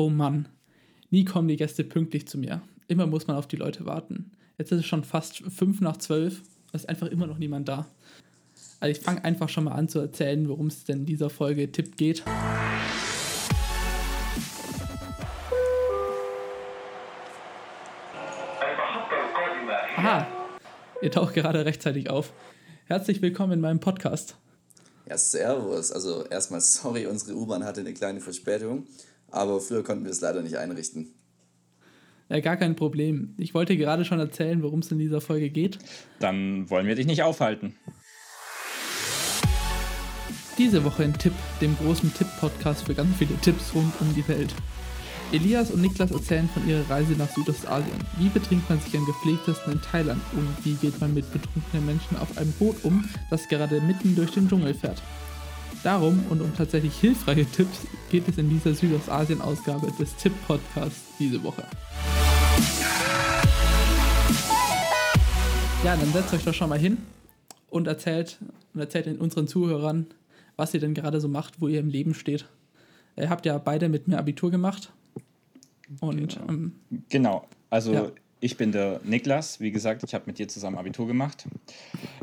Oh Mann, nie kommen die Gäste pünktlich zu mir. Immer muss man auf die Leute warten. Jetzt ist es schon fast fünf nach zwölf. Es ist einfach immer noch niemand da. Also ich fange einfach schon mal an zu erzählen, worum es denn in dieser Folge Tipp geht. Aha, ihr taucht gerade rechtzeitig auf. Herzlich willkommen in meinem Podcast. Ja, servus. Also erstmal sorry, unsere U-Bahn hatte eine kleine Verspätung, aber früher konnten wir es leider nicht einrichten. Ja, gar kein Problem. Ich wollte gerade schon erzählen, worum es in dieser Folge geht. Dann wollen wir dich nicht aufhalten. Diese Woche ein Tipp, dem großen Tipp-Podcast für ganz viele Tipps rund um die Welt. Elias und Niklas erzählen von ihrer Reise nach Südostasien. Wie betrinkt man sich am gepflegtesten in Thailand und wie geht man mit betrunkenen Menschen auf einem Boot um, das gerade mitten durch den Dschungel fährt? Darum und um tatsächlich hilfreiche Tipps geht es in dieser Südostasien-Ausgabe des Tipp-Podcasts diese Woche. Ja, dann setzt euch doch schon mal hin und erzählt, und erzählt in unseren Zuhörern, was ihr denn gerade so macht, wo ihr im Leben steht. Ihr habt ja beide mit mir Abitur gemacht. Und, genau. Ähm, genau. Also ja. ich bin der Niklas. Wie gesagt, ich habe mit dir zusammen Abitur gemacht.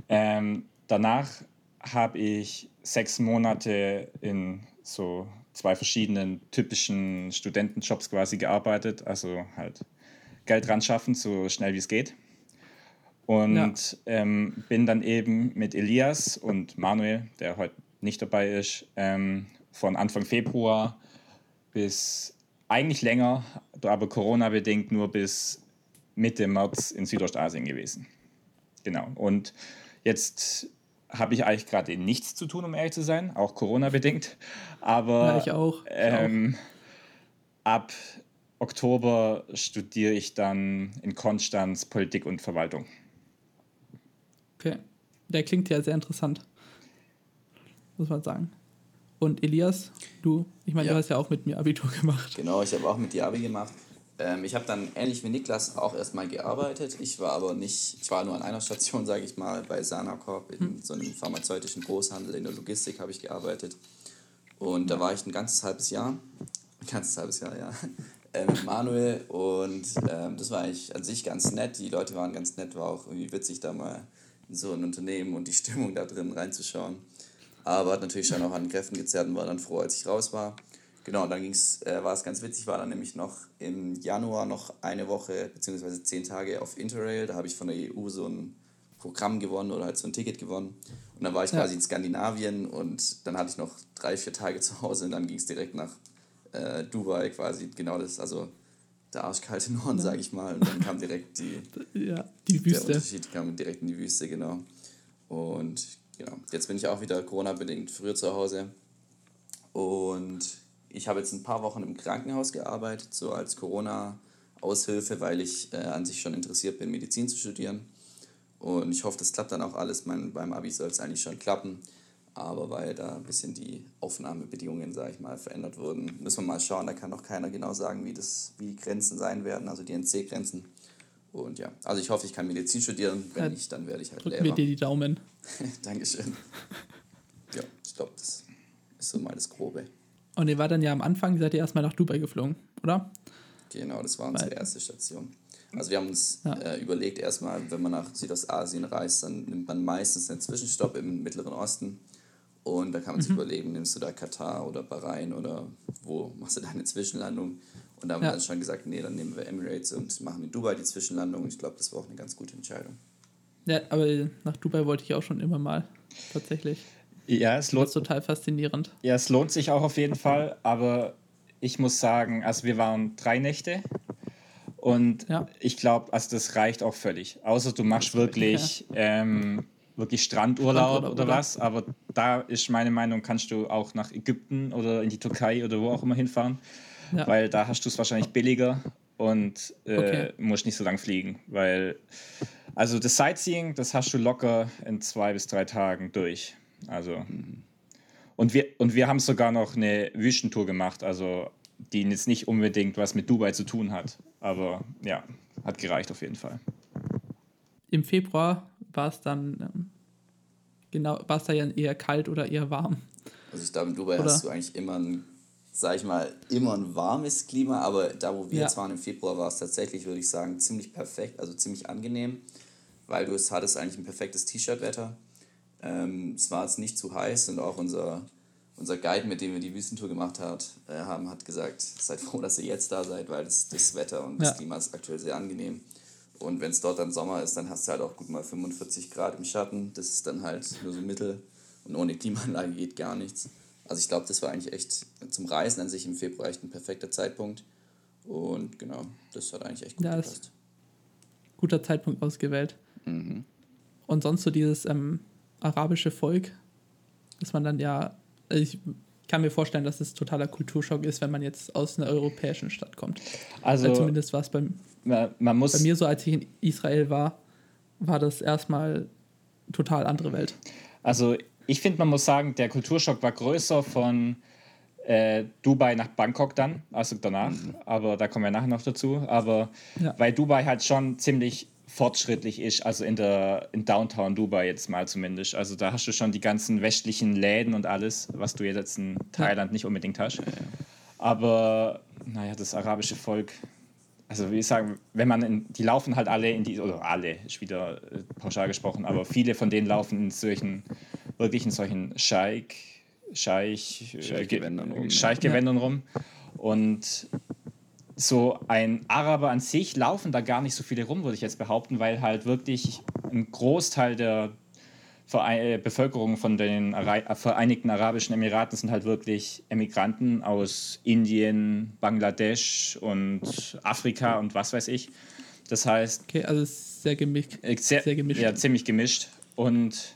Ähm, danach habe ich sechs Monate in so zwei verschiedenen typischen Studentenjobs quasi gearbeitet. Also halt Geld ran schaffen, so schnell wie es geht. Und ja. ähm, bin dann eben mit Elias und Manuel, der heute nicht dabei ist, ähm, von Anfang Februar bis eigentlich länger, aber Corona-bedingt nur bis Mitte März in Südostasien gewesen. Genau. Und jetzt habe ich eigentlich gerade nichts zu tun, um ehrlich zu sein, auch Corona-bedingt. Aber ja, ich auch. Ich ähm, auch. ab Oktober studiere ich dann in Konstanz Politik und Verwaltung. Okay. Der klingt ja sehr interessant. Muss man sagen. Und Elias, du, ich meine, ja. du hast ja auch mit mir Abitur gemacht. Genau, ich habe auch mit dir Abi gemacht. Ähm, ich habe dann ähnlich wie Niklas auch erstmal gearbeitet. Ich war aber nicht, ich war nur an einer Station, sage ich mal, bei Sanacorp in hm. so einem pharmazeutischen Großhandel in der Logistik habe ich gearbeitet. Und da war ich ein ganzes halbes Jahr, ein ganzes halbes Jahr, ja, äh, mit Manuel. Und ähm, das war eigentlich an sich ganz nett. Die Leute waren ganz nett, war auch irgendwie witzig, da mal in so ein Unternehmen und die Stimmung da drin reinzuschauen. Aber hat natürlich schon auch an Kräften gezerrt und war dann froh, als ich raus war. Genau, und dann ging's, äh, war es ganz witzig, war dann nämlich noch im Januar noch eine Woche bzw. zehn Tage auf Interrail. Da habe ich von der EU so ein Programm gewonnen oder halt so ein Ticket gewonnen. Und dann war ich ja. quasi in Skandinavien und dann hatte ich noch drei, vier Tage zu Hause und dann ging es direkt nach äh, Dubai quasi. Genau das, also der arschkalte Norden, ja. sage ich mal. Und dann kam direkt die, ja, die Wüste. Der Unterschied kam direkt in die Wüste, genau. Und genau. Jetzt bin ich auch wieder Corona-bedingt früher zu Hause. Und ich habe jetzt ein paar Wochen im Krankenhaus gearbeitet, so als Corona-Aushilfe, weil ich äh, an sich schon interessiert bin, Medizin zu studieren. Und ich hoffe, das klappt dann auch alles. Mein, beim Abi soll es eigentlich schon klappen. Aber weil da ein bisschen die Aufnahmebedingungen, sage ich mal, verändert wurden, müssen wir mal schauen. Da kann noch keiner genau sagen, wie, das, wie die Grenzen sein werden, also die NC-Grenzen. Und ja, also ich hoffe, ich kann Medizin studieren. Wenn ja, nicht, dann werde ich halt Lehrer. mir dir die Daumen. Dankeschön. Ja, ich glaube, das ist so mal das Grobe. Und ihr war dann ja am Anfang, seid ihr erstmal nach Dubai geflogen, oder? Genau, das war unsere Weil, erste Station. Also wir haben uns ja. äh, überlegt, erstmal, wenn man nach Südostasien reist, dann nimmt man meistens einen Zwischenstopp im Mittleren Osten. Und da kann man sich mhm. überlegen, nimmst du da Katar oder Bahrain oder wo machst du deine Zwischenlandung? Und da haben ja. wir dann schon gesagt, nee, dann nehmen wir Emirates und machen in Dubai die Zwischenlandung. Ich glaube, das war auch eine ganz gute Entscheidung. Ja, aber nach Dubai wollte ich auch schon immer mal, tatsächlich. Ja, es lohnt. Das total faszinierend. Ja, es lohnt sich auch auf jeden Fall, aber ich muss sagen, also wir waren drei Nächte und ja. ich glaube, also das reicht auch völlig. Außer du machst wirklich, ja. ähm, wirklich Strandurlaub, Strandurlaub oder, oder was, aber da ist meine Meinung, kannst du auch nach Ägypten oder in die Türkei oder wo auch immer hinfahren ja. weil da hast du es wahrscheinlich billiger und äh, okay. musst nicht so lang fliegen, weil also das Sightseeing, das hast du locker in zwei bis drei Tagen durch. Also und wir und wir haben sogar noch eine Wüstentour gemacht, also die jetzt nicht unbedingt was mit Dubai zu tun hat, aber ja, hat gereicht auf jeden Fall. Im Februar war es dann ähm, genau, war es da ja eher kalt oder eher warm? Also ich glaube, in Dubai oder? hast du eigentlich immer ein sag ich mal, immer ein warmes Klima, aber da, wo wir Ja. jetzt waren im Februar, war es tatsächlich, würde ich sagen, ziemlich perfekt, also ziemlich angenehm, weil du es hattest eigentlich ein perfektes T-Shirt-Wetter. Ähm, es war jetzt nicht zu heiß und auch unser, unser Guide, mit dem wir die Wüstentour gemacht hat, äh, haben, hat gesagt, seid froh, dass ihr jetzt da seid, weil das, das Wetter und Ja. das Klima ist aktuell sehr angenehm. Und wenn es dort dann Sommer ist, dann hast du halt auch gut mal 45 Grad im Schatten. Das ist dann halt nur so mittel. Und ohne Klimaanlage geht gar nichts. Also ich glaube, das war eigentlich echt zum Reisen an sich im Februar echt ein perfekter Zeitpunkt. Und genau, das hat eigentlich echt gut Ja, das- gepasst. Guter Zeitpunkt ausgewählt. Mhm. Und sonst so dieses ähm, arabische Volk, dass man dann ja, also ich kann mir vorstellen, dass es totaler Kulturschock ist, wenn man jetzt aus einer europäischen Stadt kommt. Also Weil zumindest war es bei, man, man muss bei mir so, als ich in Israel war, war das erstmal total andere Welt. Also ich finde, man muss sagen, der Kulturschock war größer von äh, Dubai nach Bangkok dann, also danach. Aber da kommen wir nachher noch dazu. Aber Ja. weil Dubai halt schon ziemlich fortschrittlich ist, also in der in Downtown Dubai jetzt mal zumindest. Also da hast du schon die ganzen westlichen Läden und alles, was du jetzt in Thailand nicht unbedingt hast. Aber naja, das arabische Volk, also wie ich sagen, wenn man in, die laufen halt alle in die, oder alle, ist wieder äh, pauschal gesprochen, aber viele von denen laufen in solchen, wirklich in solchen Scheich, Scheich, äh, Scheichgewändern rum, ja. Scheichgewändern rum. Und so ein Araber an sich laufen da gar nicht so viele rum, würde ich jetzt behaupten, weil halt wirklich ein Großteil der äh, Bevölkerung von den Ara äh, Vereinigten Arabischen Emiraten sind halt wirklich Emigranten aus Indien, Bangladesch und Afrika und was weiß ich. Das heißt, Okay, also sehr gemischt. äh, sehr, Sehr gemischt. Ja, ziemlich gemischt. Und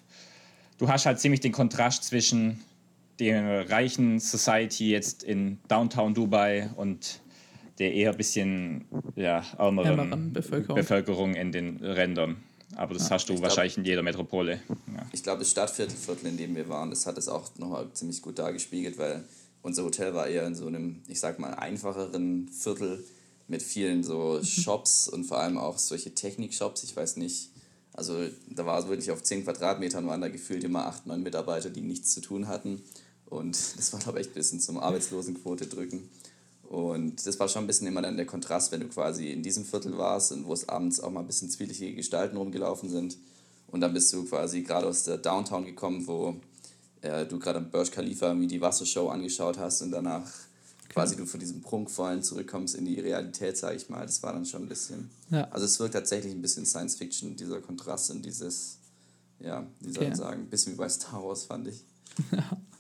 du hast halt ziemlich den Kontrast zwischen der reichen Society jetzt in Downtown Dubai und der eher ein bisschen ja, ärmeren, Ärmeren Bevölkerung. Bevölkerung in den Rändern. Aber das hast du ich glaub- wahrscheinlich in jeder Metropole. Ja. Ich glaube, das Stadtviertelviertel, in dem wir waren, das hat es auch nochmal ziemlich gut dargespiegelt, weil unser Hotel war eher in so einem, ich sag mal, einfacheren Viertel mit vielen so Shops und vor allem auch solche Technik-Shops. Ich weiß nicht, also da war es wirklich auf 10 Quadratmetern waren da gefühlt immer acht, neun Mitarbeiter, die nichts zu tun hatten. Und das war, glaube ich, echt ein bisschen zum Arbeitslosenquote drücken. Und das war schon ein bisschen immer dann der Kontrast, wenn du quasi in diesem Viertel warst und wo es abends auch mal ein bisschen zwielichtige Gestalten rumgelaufen sind. Und dann bist du quasi gerade aus der Downtown gekommen, wo äh, du gerade am Burj Khalifa irgendwie die Wassershow angeschaut hast und danach quasi du von diesem prunkvollen zurückkommst in die Realität, sage ich mal. Das war dann schon ein bisschen. Ja. Also es wirkt tatsächlich ein bisschen Science Fiction, dieser Kontrast und dieses, ja, wie soll Okay. man sagen, ein bisschen wie bei Star Wars, fand ich. Ja,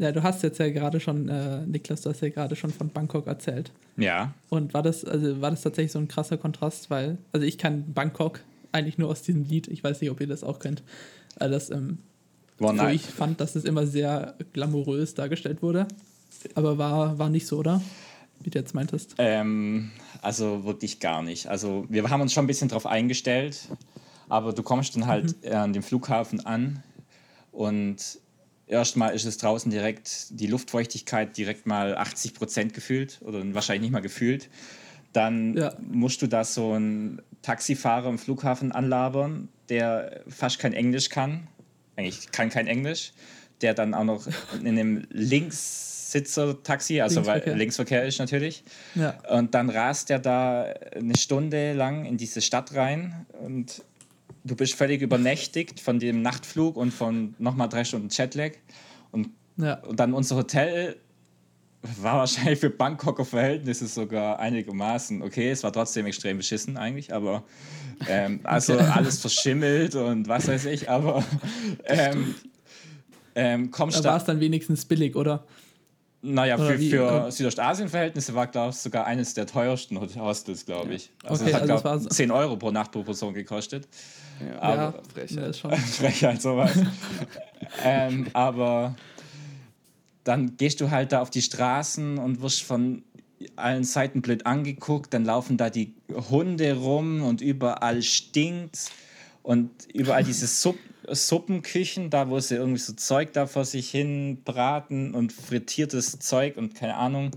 du hast jetzt ja gerade schon, äh, Niklas, du hast ja gerade schon von Bangkok erzählt. ja. Und war das, also war das tatsächlich so ein krasser Kontrast, weil, also ich kann Bangkok eigentlich nur aus diesem Lied, ich weiß nicht, ob ihr das auch kennt, äh, das, ähm, War wo nice. ich fand, dass es immer sehr glamourös dargestellt wurde. Aber war, war nicht so, oder? Wie du jetzt meintest. Ähm, also wirklich gar nicht. Also wir haben uns schon ein bisschen drauf eingestellt, aber du kommst dann halt äh, an dem Flughafen an und erstmal ist es draußen direkt die Luftfeuchtigkeit direkt mal 80 Prozent gefühlt oder wahrscheinlich nicht mal gefühlt. Dann Ja. musst du da so einen Taxifahrer im Flughafen anlabern, der fast kein Englisch kann. Eigentlich kann kein Englisch. Der dann auch noch in einem Linkssitzer-Taxi, also Linksverkehr. weil Linksverkehr ist natürlich. Ja. Und dann rast er da eine Stunde lang in diese Stadt rein und du bist völlig übernächtigt von dem Nachtflug und von nochmal drei Stunden Jetlag. Und, Ja. und dann unser Hotel war wahrscheinlich für Bangkoker Verhältnisse sogar einigermaßen okay. Es war trotzdem extrem beschissen eigentlich, aber ähm, also alles verschimmelt und was weiß ich, aber ähm, ähm, kommst Da da war es dann wenigstens billig, oder? naja, Oder für, wie- für äh, Südostasien-Verhältnisse war, glaube ich, sogar eines der teuersten Hostels, glaube ich. Also Okay, es hat, also so- 10 Euro pro Nacht pro Person gekostet. Ja, Aber- ja, Frechheit. schon. Frechheit, sowas. ähm, aber dann gehst du halt da auf die Straßen und wirst von allen Seiten blöd angeguckt. Dann laufen da die Hunde rum und überall stinkt. Und überall diese Supp Suppenküchen, da wo sie irgendwie so Zeug da vor sich hin braten und frittiertes Zeug und keine Ahnung.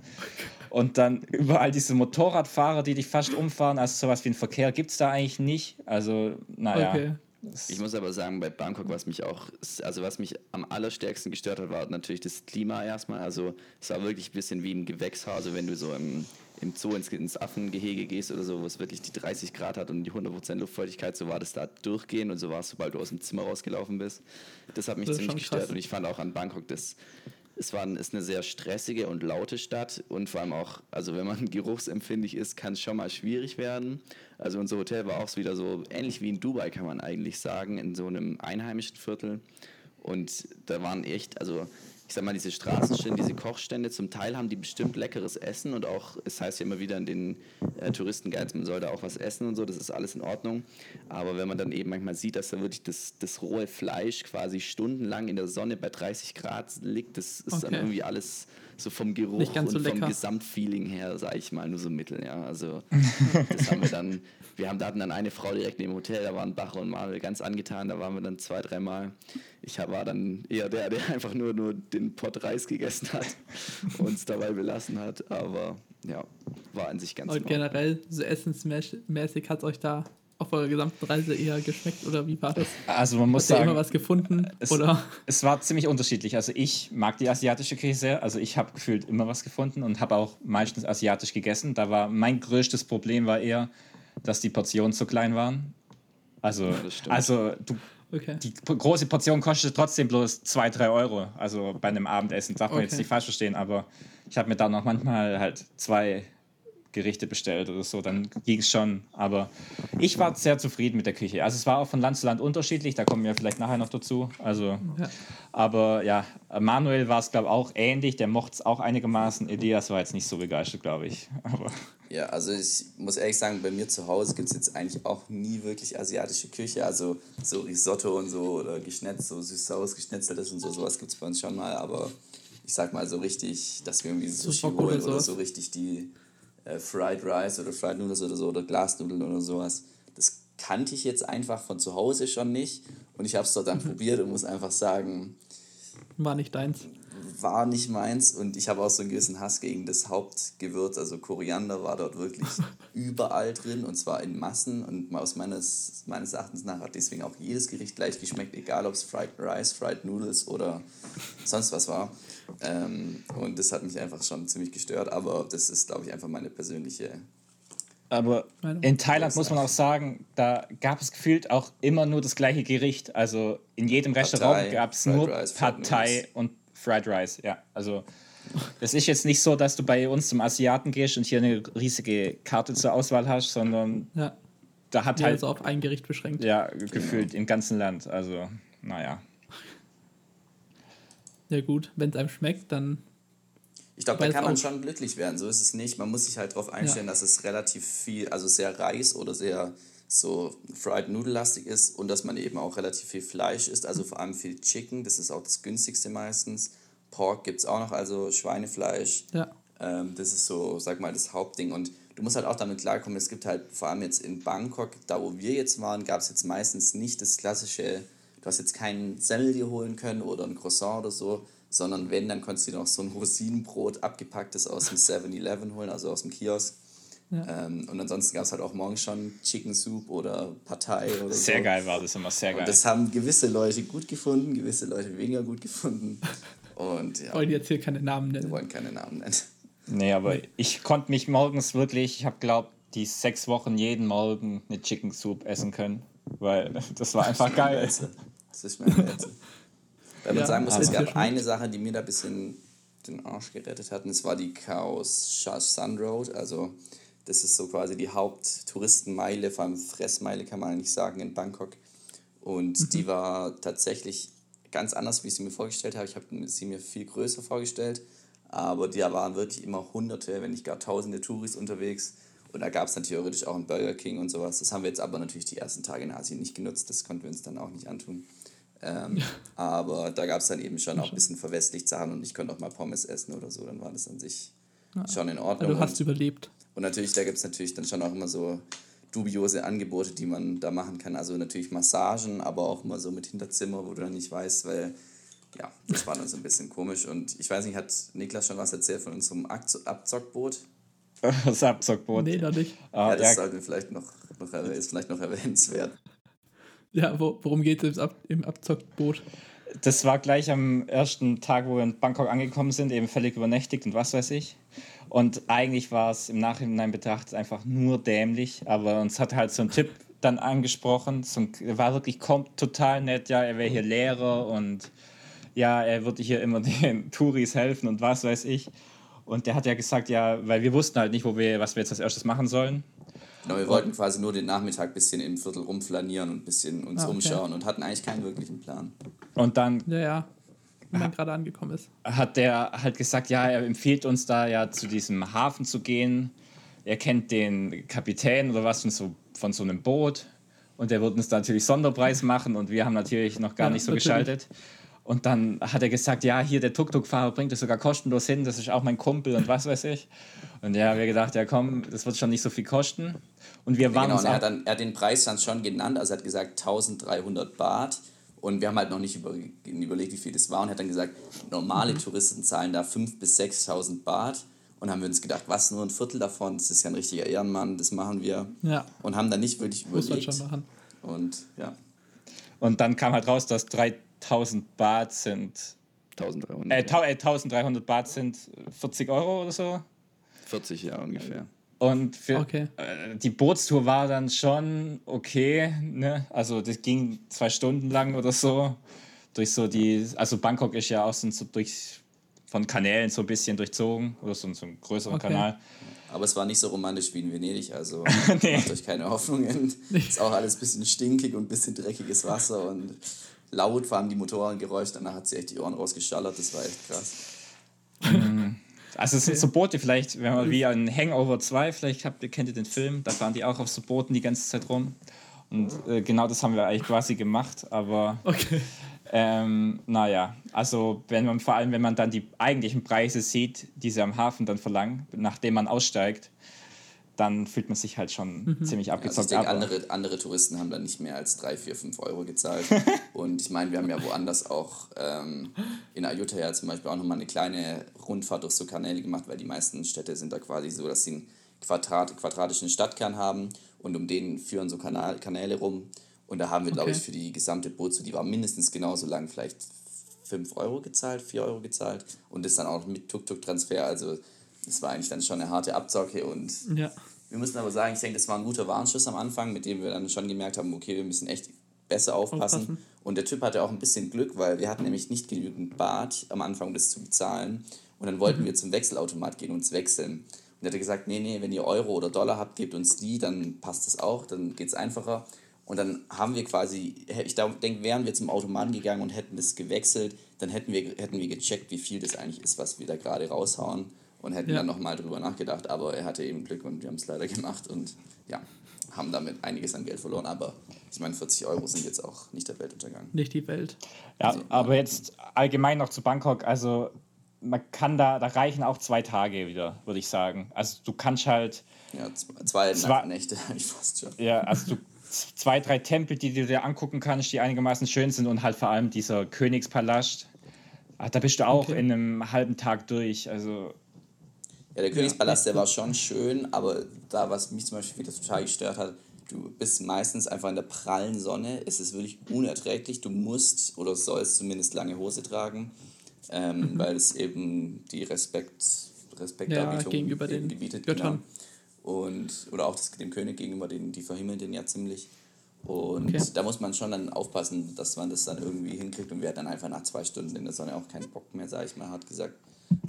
Und dann überall diese Motorradfahrer, die dich fast umfahren. Also sowas wie einen Verkehr gibt es da eigentlich nicht. Also, naja. Okay. Ich muss aber sagen, bei Bangkok, was mich auch, also was mich am allerstärksten gestört hat, war natürlich das Klima erstmal. Also es war wirklich ein bisschen wie im Gewächshaus, also wenn du so im, im Zoo ins, ins Affengehege gehst oder so, wo es wirklich die 30 Grad hat und die 100% Luftfeuchtigkeit, so war das da durchgehend und so war es, sobald du aus dem Zimmer rausgelaufen bist. Das hat mich das ziemlich gestört krass. und ich fand auch an Bangkok das es war, ist eine sehr stressige und laute Stadt und vor allem auch, also wenn man geruchsempfindlich ist, kann es schon mal schwierig werden. Also unser Hotel war auch wieder so ähnlich wie in Dubai, kann man eigentlich sagen, in so einem einheimischen Viertel. Und da waren echt, also ich sag mal, diese Straßenstände, diese Kochstände, zum Teil haben die bestimmt leckeres Essen und auch, es heißt ja immer wieder in den äh, Touristenguides, man soll da auch was essen und so, das ist alles in Ordnung. Aber wenn man dann eben manchmal sieht, dass da wirklich das, das rohe Fleisch quasi stundenlang in der Sonne bei 30 Grad liegt, das ist okay. dann irgendwie alles so vom Geruch und so vom Gesamtfeeling her, sage ich mal, nur so mittel. Ja. Also das haben wir dann, wir haben, da hatten dann eine Frau direkt neben dem Hotel, da waren Bach und Marvel ganz angetan, da waren wir dann zwei, dreimal. Ich war dann eher der, der einfach nur, nur den Pott Reis gegessen hat und es dabei belassen hat, aber ja, war an sich ganz Und generell, so essensmäßig hat es euch da auf eurer gesamten Reise eher geschmeckt oder wie war das? Also man muss Habt sagen, immer was gefunden es, oder? Es war ziemlich unterschiedlich. Also ich mag die asiatische Küche sehr. Also ich habe gefühlt immer was gefunden und habe auch meistens asiatisch gegessen. Da war mein größtes Problem war eher, dass die Portionen zu klein waren. Also, ja, also du, okay. die große Portion kostet trotzdem bloß 2, 3 Euro. Also bei einem Abendessen, darf man okay. jetzt nicht falsch verstehen, aber ich habe mir da noch manchmal halt zwei Gerichte bestellt oder so, dann ging es schon. Aber ich war sehr zufrieden mit der Küche. Also es war auch von Land zu Land unterschiedlich, da kommen wir vielleicht nachher noch dazu. Also, ja. aber ja, Manuel war es, glaube ich, auch ähnlich, der mochte es auch einigermaßen. Elias war jetzt nicht so begeistert, glaube ich. Aber ja, also ich muss ehrlich sagen, bei mir zu Hause gibt es jetzt eigentlich auch nie wirklich asiatische Küche. Also so Risotto und so oder geschnetzt, so süß-saures geschnetzeltes und so, sowas gibt es bei uns schon mal. Aber ich sag mal so richtig, dass wir irgendwie Sushi holen oder so richtig die äh, Fried Rice oder Fried Noodles oder so oder Glasnudeln oder sowas. Das kannte ich jetzt einfach von zu Hause schon nicht und ich habe es dort dann probiert und muss einfach sagen, war nicht deins. War nicht meins und ich habe auch so einen gewissen Hass gegen das Hauptgewürz, also Koriander war dort wirklich überall drin und zwar in Massen und aus meines, meines Erachtens nach hat deswegen auch jedes Gericht gleich geschmeckt, egal ob es Fried Rice, Fried Noodles oder sonst was war. Ähm, und das hat mich einfach schon ziemlich gestört, aber das ist, glaube ich, einfach meine persönliche. Aber in Thailand muss man auch sagen, da gab es gefühlt auch immer nur das gleiche Gericht. Also in jedem Restaurant gab es nur Pad Thai und Fried Rice. Ja, also es ist jetzt nicht so, dass du bei uns zum Asiaten gehst und hier eine riesige Karte zur Auswahl hast, sondern ja. da hat ja, halt. Also auf ein Gericht beschränkt. Ja, gefühlt genau. im ganzen Land. Also, naja. Ja, gut, wenn es einem schmeckt, dann. Ich glaube, da kann man schon glücklich werden. So ist es nicht. Man muss sich halt darauf einstellen, ja. dass es relativ viel, also sehr Reis oder sehr so Fried Nudellastig ist und dass man eben auch relativ viel Fleisch isst, also vor allem viel Chicken. Das ist auch das günstigste meistens. Pork gibt es auch noch, also Schweinefleisch. Ja. Ähm, das ist so, sag mal, das Hauptding. Und du musst halt auch damit klarkommen, es gibt halt vor allem jetzt in Bangkok, da wo wir jetzt waren, gab es jetzt meistens nicht das klassische du hast jetzt keinen Semmel dir holen können oder ein Croissant oder so, sondern wenn, dann konntest du dir noch so ein Rosinenbrot abgepacktes aus dem 7-Eleven holen, also aus dem Kiosk. Ja. Ähm, und ansonsten gab es halt auch morgens schon Chicken Soup oder Partei oder Sehr so. geil war das immer, sehr geil. Und das haben gewisse Leute gut gefunden, gewisse Leute weniger gut gefunden. Und ja. Wollen jetzt hier keine Namen nennen? Wir wollen keine Namen nennen. Nee, aber ich konnte mich morgens wirklich, ich habe glaube die sechs Wochen jeden Morgen eine Chicken Soup essen können, weil das war einfach geil. Das ist mein Rätsel. Weil man ja, sagen muss, es gab eine Sache, die mir da ein bisschen den Arsch gerettet hat, und es war die Chaos Sun Road. Also, das ist so quasi die Haupttouristenmeile, vor allem Fressmeile kann man eigentlich sagen, in Bangkok. Und mhm. die war tatsächlich ganz anders, wie ich sie mir vorgestellt habe. Ich habe sie mir viel größer vorgestellt, aber da waren wirklich immer Hunderte, wenn nicht gar Tausende Touris unterwegs. Und da gab es dann theoretisch auch einen Burger King und sowas. Das haben wir jetzt aber natürlich die ersten Tage in Asien nicht genutzt. Das konnten wir uns dann auch nicht antun. Ähm, ja. Aber da gab es dann eben schon auch ein bisschen verwestlicht Sachen und ich konnte auch mal Pommes essen oder so, dann war das an sich ja. schon in Ordnung. du hast überlebt. Und natürlich, da gibt es natürlich dann schon auch immer so dubiose Angebote, die man da machen kann. Also natürlich Massagen, aber auch mal so mit Hinterzimmer, wo du dann nicht weißt, weil ja, das war dann so ein bisschen komisch. Und ich weiß nicht, hat Niklas schon was erzählt von unserem Abzockboot? Das Abzockboot? Nee, noch nicht. Ah, ja, das ja. sollte vielleicht noch, noch ist vielleicht noch erwähnenswert. Ja, wo, worum geht es im, Ab im Abzockboot? Das war gleich am ersten Tag, wo wir in Bangkok angekommen sind, eben völlig übernächtigt und was weiß ich. Und eigentlich war es im Nachhinein betrachtet einfach nur dämlich, aber uns hat halt so ein Tipp dann angesprochen. So ein, war wirklich total nett, ja, er wäre hier Lehrer und ja, er würde hier immer den Touris helfen und was weiß ich. Und der hat ja gesagt, ja, weil wir wussten halt nicht, wo wir, was wir jetzt als erstes machen sollen. Genau, wir wollten quasi nur den Nachmittag ein bisschen im Viertel rumflanieren und ein bisschen uns ah, okay. umschauen und hatten eigentlich keinen wirklichen Plan. Und dann. Ja, ja. Wenn man gerade angekommen ist. Hat der halt gesagt, ja, er empfiehlt uns da ja zu diesem Hafen zu gehen. Er kennt den Kapitän oder was von so, von so einem Boot. Und der wird uns da natürlich Sonderpreis machen und wir haben natürlich noch gar ja, nicht so natürlich. geschaltet. Und dann hat er gesagt, ja, hier der Tuk-Tuk-Fahrer bringt es sogar kostenlos hin, das ist auch mein Kumpel und was weiß ich. Und ja, wir gedacht, ja komm, das wird schon nicht so viel kosten. Und wir waren genau, er hat, dann, er hat den Preis dann schon genannt, also er hat gesagt 1300 Baht. Und wir haben halt noch nicht über, überlegt, wie viel das war. Und er hat dann gesagt, normale mhm. Touristen zahlen da 5.000 bis 6.000 Baht. Und haben wir uns gedacht, was, nur ein Viertel davon? Das ist ja ein richtiger Ehrenmann, das machen wir. Ja. Und haben dann nicht wirklich überlegt. Muss man schon machen. Und ja. Und dann kam halt raus, dass 3000 Baht sind. 1300. Äh, 1300 Baht sind 40 Euro oder so. 40, ja, ungefähr. Und für, okay. äh, die Bootstour war dann schon okay. Ne? Also das ging zwei Stunden lang oder so. Durch so die, also Bangkok ist ja auch so durch von Kanälen so ein bisschen durchzogen oder so, so ein größerer okay. Kanal. Aber es war nicht so romantisch wie in Venedig, also nee. macht euch keine Hoffnungen. Ist auch alles ein bisschen stinkig und ein bisschen dreckiges Wasser und laut, vor allem die Motorengeräusche. Danach hat sie echt die Ohren rausgeschallert, das war echt krass. Also es sind so Boote vielleicht, wenn man wie ein Hangover 2, vielleicht habt ihr, kennt ihr den Film, da fahren die auch auf so Booten die ganze Zeit rum. Und äh, genau das haben wir eigentlich quasi gemacht, aber okay. ähm, naja, also wenn man vor allem, wenn man dann die eigentlichen Preise sieht, die sie am Hafen dann verlangen, nachdem man aussteigt, dann fühlt man sich halt schon mhm. ziemlich abgezockt. Ja, also ich denke, andere, andere Touristen haben dann nicht mehr als 3, 4, 5 Euro gezahlt. und ich meine, wir haben ja woanders auch ähm, in Ayutthaya zum Beispiel auch nochmal eine kleine Rundfahrt durch so Kanäle gemacht, weil die meisten Städte sind da quasi so, dass sie einen Quadrat, quadratischen Stadtkern haben und um den führen so Kanal, Kanäle rum. Und da haben wir, okay. glaube ich, für die gesamte Bootstour, die war mindestens genauso lang, vielleicht 5 Euro gezahlt, 4 Euro gezahlt und das dann auch mit Tuk-Tuk-Transfer. Also das war eigentlich dann schon eine harte Abzocke und ja. Wir müssen aber sagen, ich denke, das war ein guter Warnschuss am Anfang, mit dem wir dann schon gemerkt haben, okay, wir müssen echt besser aufpassen. aufpassen. Und der Typ hatte auch ein bisschen Glück, weil wir hatten nämlich nicht genügend Bart am Anfang, um das zu bezahlen. Und dann wollten mhm. wir zum Wechselautomat gehen und uns wechseln. Und er hat gesagt, nee, nee, wenn ihr Euro oder Dollar habt, gebt uns die, dann passt das auch, dann geht es einfacher. Und dann haben wir quasi, ich denke, wären wir zum Automaten gegangen und hätten das gewechselt, dann hätten wir, hätten wir gecheckt, wie viel das eigentlich ist, was wir da gerade raushauen und hätten ja. dann nochmal drüber nachgedacht, aber er hatte eben Glück und wir haben es leider gemacht und ja, haben damit einiges an Geld verloren, aber ich meine, 40 Euro sind jetzt auch nicht der Weltuntergang. Nicht die Welt. Ja, also, aber jetzt allgemein noch zu Bangkok, also man kann da, da reichen auch zwei Tage wieder, würde ich sagen. Also du kannst halt. Ja, zwei, zwei Nächte ich fast schon. Ja, also du zwei, drei Tempel, die du dir angucken kannst, die einigermaßen schön sind und halt vor allem dieser Königspalast. Ah, da bist du auch okay. in einem halben Tag durch. Also ja, der Königspalast, der war schon schön, aber da, was mich zum Beispiel wieder total gestört hat, du bist meistens einfach in der prallen Sonne, es ist wirklich unerträglich, du musst oder sollst zumindest lange Hose tragen, ähm, mhm. weil es eben die Respekt, Respektdarbietung ja, gegenüber den gebietet. Göttern. Genau. Und, oder auch das, dem König gegenüber, den, die verhimmeln den ja ziemlich. Und okay. da muss man schon dann aufpassen, dass man das dann irgendwie hinkriegt und hatten dann einfach nach zwei Stunden in der Sonne auch keinen Bock mehr, sage ich mal, hart gesagt.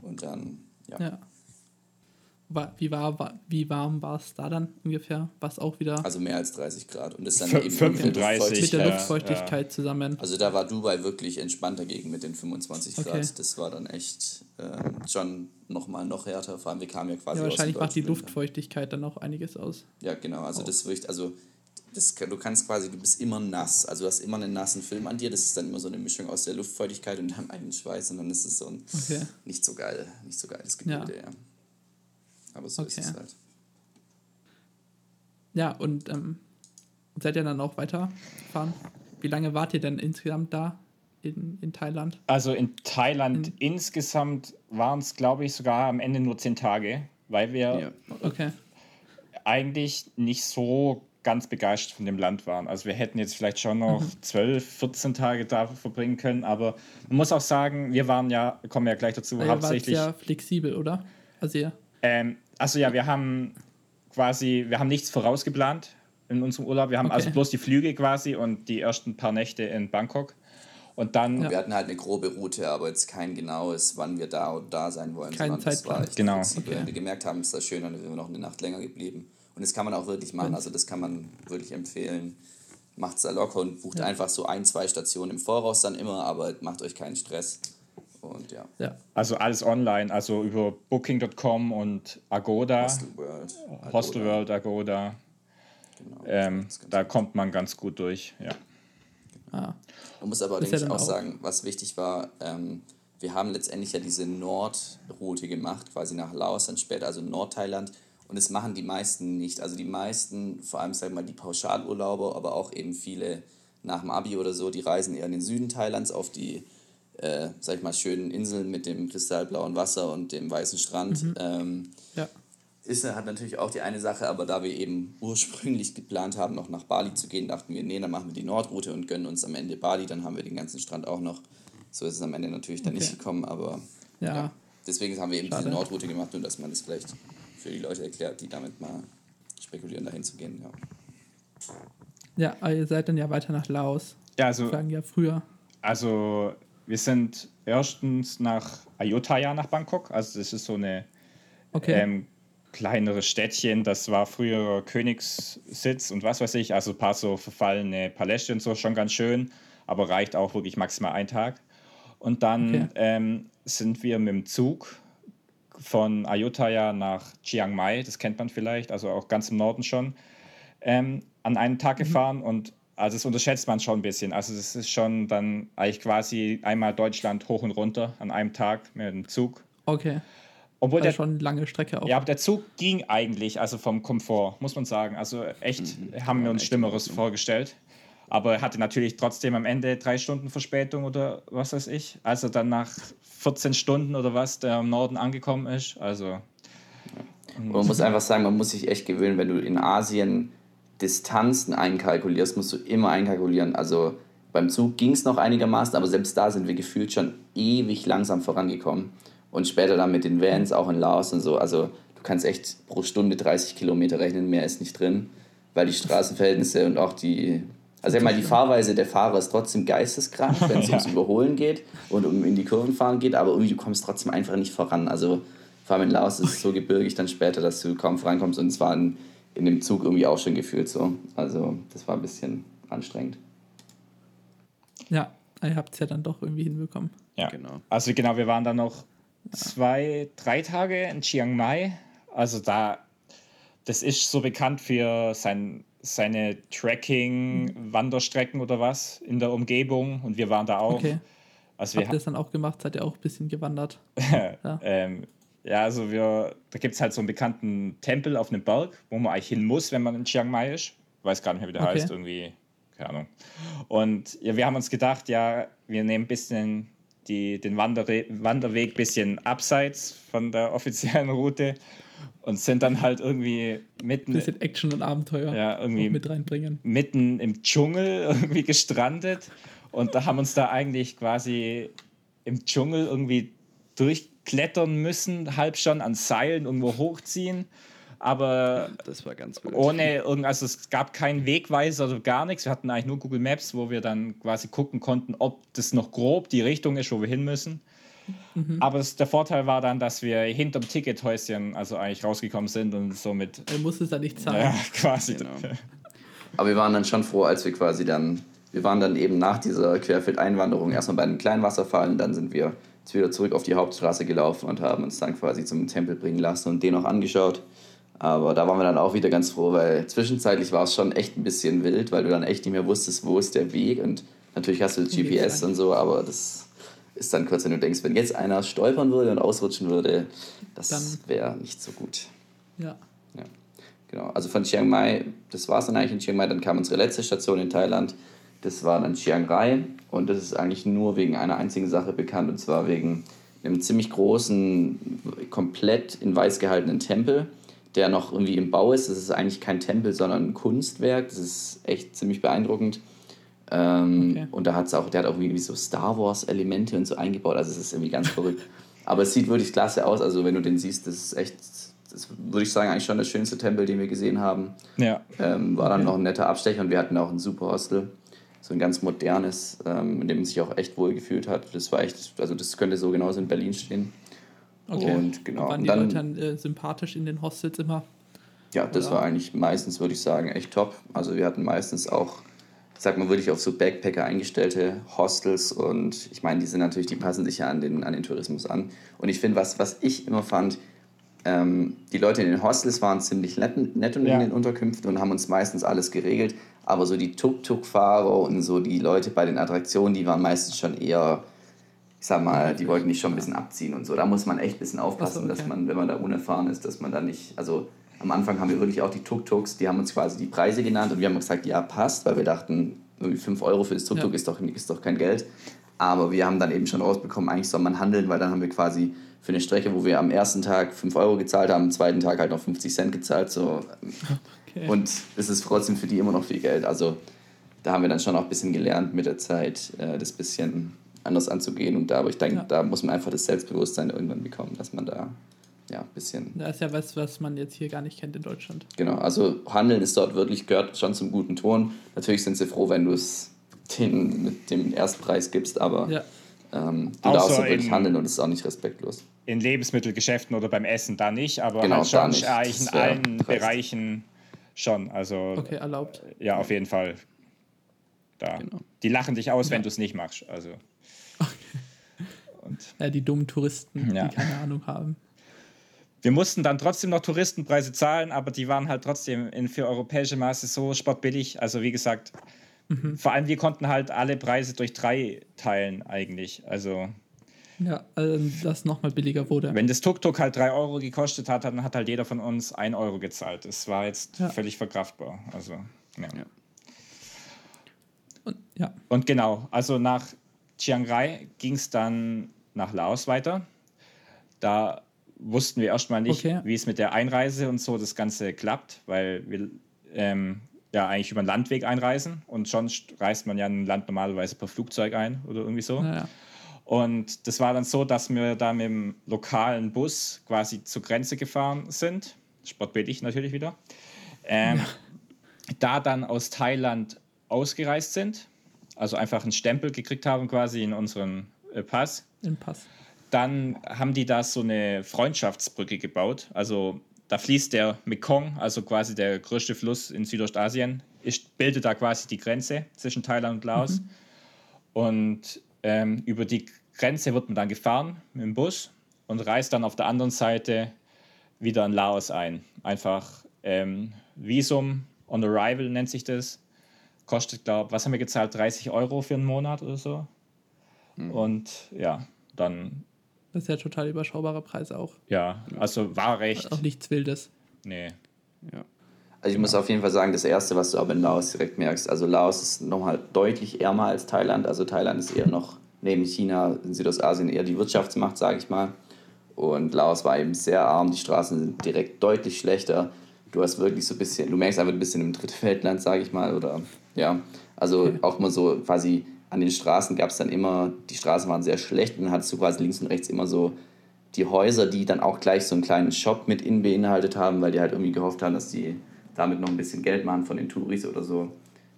Und dann, ja. ja wie, war, wie warm war es da dann ungefähr? Was auch wieder. Also mehr als 30 Grad. Und das dann eben 35 mit der Luftfeuchtigkeit ja. zusammen. Also da war Dubai wirklich entspannt dagegen mit den 25 Grad. Okay. Das war dann echt äh, schon nochmal noch härter. Vor allem, wir kamen ja quasi ja, Wahrscheinlich macht die Luftfeuchtigkeit dann auch einiges aus. Ja, genau. Also oh. das wirklich, also das, du kannst quasi, du bist immer nass. Also du hast immer einen nassen Film an dir. Das ist dann immer so eine Mischung aus der Luftfeuchtigkeit und deinem eigenen Schweiß. Und dann ist es so ein okay. nicht so geil, nicht so geiles Gebilde, ja. ja. Aber so okay. ist es halt. Ja, und ähm, seid ihr dann auch weitergefahren? Wie lange wart ihr denn insgesamt da in, in Thailand? Also in Thailand in insgesamt waren es, glaube ich, sogar am Ende nur zehn Tage, weil wir ja. okay. eigentlich nicht so ganz begeistert von dem Land waren. Also wir hätten jetzt vielleicht schon noch mhm. 12, 14 Tage da verbringen können, aber man muss auch sagen, wir waren ja, kommen ja gleich dazu, ja, hauptsächlich. ja flexibel, oder? Also ja. Ähm, also ja, wir haben quasi, wir haben nichts vorausgeplant in unserem Urlaub. Wir haben okay. also bloß die Flüge quasi und die ersten paar Nächte in Bangkok. Und dann. Ja. Wir hatten halt eine grobe Route, aber jetzt kein genaues, wann wir da und da sein wollen. Kein Zeitplan. genau. Okay. Wenn wir gemerkt haben, ist das schön, dann sind wir noch eine Nacht länger geblieben. Und das kann man auch wirklich machen. Also das kann man wirklich empfehlen. Macht es da locker und bucht ja. einfach so ein, zwei Stationen im Voraus dann immer, aber macht euch keinen Stress. Und ja. ja. Also alles online, also über Booking.com und Agoda. Hostelworld. Agoda. Hostelworld, Agoda. Genau. Ähm, da kommt man ganz gut durch, ja. Ah. Man muss aber, denke ich, auch, auch sagen, was wichtig war, ähm, wir haben letztendlich ja diese Nordroute gemacht, quasi nach Laos, dann später also Nordthailand. Und das machen die meisten nicht. Also die meisten, vor allem sag mal die Pauschalurlauber, aber auch eben viele nach dem Abi oder so, die reisen eher in den Süden Thailands auf die, äh, sag ich mal, schönen Inseln mit dem kristallblauen Wasser und dem weißen Strand. Mhm. Ähm, ja. Ist hat natürlich auch die eine Sache, aber da wir eben ursprünglich geplant haben, noch nach Bali zu gehen, dachten wir, nee, dann machen wir die Nordroute und gönnen uns am Ende Bali, dann haben wir den ganzen Strand auch noch. So ist es am Ende natürlich dann okay. nicht gekommen, aber ja. ja. Deswegen haben wir eben Schade. diese Nordroute gemacht, nur dass man das vielleicht für die Leute erklärt, die damit mal spekulieren, dahin zu gehen. Ja, ja aber ihr seid dann ja weiter nach Laos. Ja, also. Sagen ja früher. Also, wir sind erstens nach Ayutthaya nach Bangkok. Also, das ist so eine okay. ähm, kleinere Städtchen. Das war früher Königssitz und was weiß ich. Also, ein paar so verfallene Paläste und so, schon ganz schön. Aber reicht auch wirklich maximal ein Tag. Und dann okay. ähm, sind wir mit dem Zug von Ayutthaya nach Chiang Mai, das kennt man vielleicht, also auch ganz im Norden schon, ähm, an einem Tag mhm. gefahren und also das unterschätzt man schon ein bisschen. Also das ist schon dann eigentlich quasi einmal Deutschland hoch und runter an einem Tag mit dem Zug. Okay. Obwohl also der schon eine lange Strecke auch. Ja, aber der Zug ging eigentlich, also vom Komfort, muss man sagen. Also echt mhm. haben wir uns Schlimmeres vorgestellt. Aber er hatte natürlich trotzdem am Ende drei Stunden Verspätung oder was weiß ich. Also dann nach 14 Stunden oder was, der im Norden angekommen ist. Also. Man muss einfach sagen, man muss sich echt gewöhnen, wenn du in Asien Distanzen einkalkulierst, musst du immer einkalkulieren. Also beim Zug ging es noch einigermaßen, aber selbst da sind wir gefühlt schon ewig langsam vorangekommen. Und später dann mit den Vans, auch in Laos und so. Also du kannst echt pro Stunde 30 Kilometer rechnen, mehr ist nicht drin, weil die Straßenverhältnisse und auch die also einmal die Fahrweise der Fahrer ist trotzdem geisteskrank, wenn es ja. ums Überholen geht und um in die Kurven fahren geht, aber irgendwie du kommst trotzdem einfach nicht voran. Also vor allem in Laos ist es so gebirgig dann später, dass du kaum vorankommst und es war in, in dem Zug irgendwie auch schon gefühlt so. Also das war ein bisschen anstrengend. Ja, ihr habt es ja dann doch irgendwie hinbekommen. Ja, genau. Also genau, wir waren dann noch zwei, drei Tage in Chiang Mai. Also da, das ist so bekannt für sein seine Tracking-Wanderstrecken oder was in der Umgebung und wir waren da auch. Okay. Also Habt ihr das dann auch gemacht? Seid ihr auch ein bisschen gewandert? ja. ähm, ja, also wir, da gibt es halt so einen bekannten Tempel auf einem Berg, wo man eigentlich hin muss, wenn man in Chiang Mai ist. Ich weiß gar nicht mehr, wie der okay. heißt, irgendwie, keine Ahnung. Und ja, wir haben uns gedacht, ja, wir nehmen ein bisschen die, den Wanderre Wanderweg ein bisschen abseits von der offiziellen Route und sind dann halt irgendwie mitten. Bisschen Action und Abenteuer ja, irgendwie mit reinbringen. Mitten im Dschungel irgendwie gestrandet und da haben uns da eigentlich quasi im Dschungel irgendwie durchklettern müssen, halb schon an Seilen irgendwo hochziehen. Aber das war ganz blöd. ohne irgend, also es gab keinen Wegweiser oder gar nichts. Wir hatten eigentlich nur Google Maps, wo wir dann quasi gucken konnten, ob das noch grob die Richtung ist, wo wir hin müssen. Mhm. Aber es, der Vorteil war dann, dass wir hinterm Tickethäuschen also eigentlich rausgekommen sind und somit. Er musste es dann nicht zahlen. Ja, quasi. Genau. Aber wir waren dann schon froh, als wir quasi dann, wir waren dann eben nach dieser Querfeldeinwanderung erstmal bei einem kleinen Wasserfall und dann sind wir jetzt wieder zurück auf die Hauptstraße gelaufen und haben uns dann quasi zum Tempel bringen lassen und den auch angeschaut. Aber da waren wir dann auch wieder ganz froh, weil zwischenzeitlich war es schon echt ein bisschen wild, weil du dann echt nicht mehr wusstest, wo ist der Weg und natürlich hast du GPS und so, aber das ist dann kurz, wenn du denkst, wenn jetzt einer stolpern würde und ausrutschen würde, das wäre nicht so gut. Ja. ja. Genau, also von Chiang Mai, das war es dann eigentlich in Chiang Mai, dann kam unsere letzte Station in Thailand, das war dann Chiang Rai und das ist eigentlich nur wegen einer einzigen Sache bekannt und zwar wegen einem ziemlich großen, komplett in weiß gehaltenen Tempel, der noch irgendwie im Bau ist. Das ist eigentlich kein Tempel, sondern ein Kunstwerk. Das ist echt ziemlich beeindruckend. Ähm, okay. Und da hat's auch, der hat auch irgendwie so Star Wars-Elemente und so eingebaut. Also es ist irgendwie ganz verrückt. Aber es sieht wirklich klasse aus. Also wenn du den siehst, das ist echt, das würde ich sagen, eigentlich schon der schönste Tempel, den wir gesehen haben. Ja. Ähm, war dann okay. noch ein netter Abstecher und wir hatten auch ein super Hostel. So ein ganz modernes, ähm, in dem man sich auch echt wohl gefühlt hat. Das war echt, also das könnte so genauso in Berlin stehen. Okay. Und genau. waren die dann, Leute dann äh, sympathisch in den Hostels immer? Ja, das Oder? war eigentlich meistens, würde ich sagen, echt top. Also wir hatten meistens auch sag mal, wirklich auf so Backpacker eingestellte Hostels und ich meine, die sind natürlich, die passen sich ja an den, an den Tourismus an. Und ich finde, was, was ich immer fand, ähm, die Leute in den Hostels waren ziemlich nett, nett in ja. den Unterkünften und haben uns meistens alles geregelt. Aber so die Tuk-Tuk-Fahrer und so die Leute bei den Attraktionen, die waren meistens schon eher, ich sag mal, die wollten nicht schon ein bisschen abziehen und so. Da muss man echt ein bisschen aufpassen, so, okay. dass man, wenn man da unerfahren ist, dass man da nicht, also am Anfang haben wir wirklich auch die Tuk-Tuks, die haben uns quasi die Preise genannt und wir haben gesagt, ja, passt, weil wir dachten, irgendwie 5 Euro für das Tuk-Tuk ja. ist, doch, ist doch kein Geld. Aber wir haben dann eben schon rausbekommen, eigentlich soll man handeln, weil dann haben wir quasi für eine Strecke, wo wir am ersten Tag 5 Euro gezahlt haben, am zweiten Tag halt noch 50 Cent gezahlt. So. Okay. Und es ist trotzdem für die immer noch viel Geld. Also da haben wir dann schon auch ein bisschen gelernt mit der Zeit, äh, das bisschen anders anzugehen. Und da, aber ich denke, ja. da muss man einfach das Selbstbewusstsein irgendwann bekommen, dass man da ja, ein bisschen. Das ist ja was, was man jetzt hier gar nicht kennt in Deutschland. Genau, also Handeln ist dort wirklich, gehört schon zum guten Ton. Natürlich sind sie froh, wenn du es denen mit dem Erstpreis gibst, aber ja. ähm, du Außer darfst wirklich handeln und es ist auch nicht respektlos. In Lebensmittelgeschäften oder beim Essen da nicht, aber genau, halt schon nicht. eigentlich in allen dreist. Bereichen schon. Also, okay, erlaubt. Ja, auf jeden Fall. Da. Genau. Die lachen dich aus, ja. wenn du es nicht machst. Also. Und ja, die dummen Touristen, ja. die keine Ahnung haben. Wir mussten dann trotzdem noch Touristenpreise zahlen, aber die waren halt trotzdem in, für europäische Maße so sportbillig. Also wie gesagt, mhm. vor allem wir konnten halt alle Preise durch drei teilen eigentlich. Also ja, also das nochmal billiger wurde. Wenn das Tuk-Tuk halt drei Euro gekostet hat, dann hat halt jeder von uns ein Euro gezahlt. Das war jetzt ja. völlig verkraftbar. Also, ja. ja. Und, ja. Und genau, also nach Chiang Rai ging es dann nach Laos weiter. Da wussten wir erstmal nicht, okay. wie es mit der Einreise und so das Ganze klappt, weil wir ähm, ja eigentlich über den Landweg einreisen und sonst reist man ja in ein Land normalerweise per Flugzeug ein oder irgendwie so. Ja. Und das war dann so, dass wir da mit dem lokalen Bus quasi zur Grenze gefahren sind, sportbillig natürlich wieder, ähm, ja. da dann aus Thailand ausgereist sind, also einfach einen Stempel gekriegt haben quasi in unseren äh, Pass. Im Pass dann haben die da so eine Freundschaftsbrücke gebaut. Also da fließt der Mekong, also quasi der größte Fluss in Südostasien, ist, bildet da quasi die Grenze zwischen Thailand und Laos. Mhm. Und ähm, über die Grenze wird man dann gefahren mit dem Bus und reist dann auf der anderen Seite wieder in Laos ein. Einfach ähm, Visum on Arrival nennt sich das. Kostet, glaube was haben wir gezahlt? 30 Euro für einen Monat oder so. Mhm. Und ja, dann das ist ja total überschaubare Preise auch. Ja, also war recht. Auch nichts Wildes. Nee. Ja. Also ich muss auf jeden Fall sagen, das Erste, was du aber in Laos direkt merkst, also Laos ist nochmal deutlich ärmer als Thailand. Also Thailand ist eher noch neben China in Südostasien eher die Wirtschaftsmacht, sage ich mal. Und Laos war eben sehr arm, die Straßen sind direkt deutlich schlechter. Du hast wirklich so ein bisschen, du merkst einfach ein bisschen im Drittweltland, sage ich mal, oder ja. Also auch mal so quasi an den Straßen gab es dann immer, die Straßen waren sehr schlecht und dann hattest du quasi links und rechts immer so die Häuser, die dann auch gleich so einen kleinen Shop mit innen beinhaltet haben, weil die halt irgendwie gehofft haben, dass die damit noch ein bisschen Geld machen von den Touris oder so.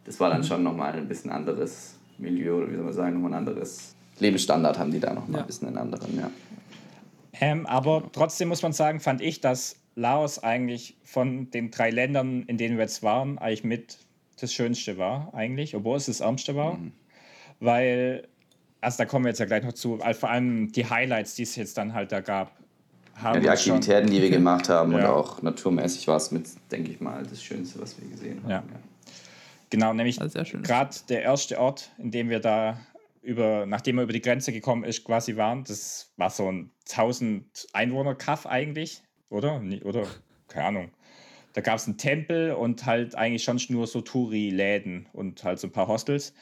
Das war dann mhm. schon nochmal ein bisschen anderes Milieu oder wie soll man sagen, nochmal ein anderes Lebensstandard haben die da nochmal ja. ein bisschen einen anderen, ja. Ähm, aber trotzdem muss man sagen, fand ich, dass Laos eigentlich von den drei Ländern, in denen wir jetzt waren, eigentlich mit das Schönste war, eigentlich, obwohl es das Ärmste war. Mhm weil, also da kommen wir jetzt ja gleich noch zu, also vor allem die Highlights, die es jetzt dann halt da gab. Haben ja, die Aktivitäten, schon, die wir gemacht haben ja. und auch naturmäßig war es mit, denke ich mal, das Schönste, was wir gesehen haben. Ja. Genau, nämlich gerade der erste Ort, in dem wir da über, nachdem wir über die Grenze gekommen ist, quasi waren, das war so ein 1000 Einwohner-Kaff eigentlich, oder? Oder? Keine Ahnung. Da gab es einen Tempel und halt eigentlich schon nur so Touri-Läden und halt so ein paar Hostels.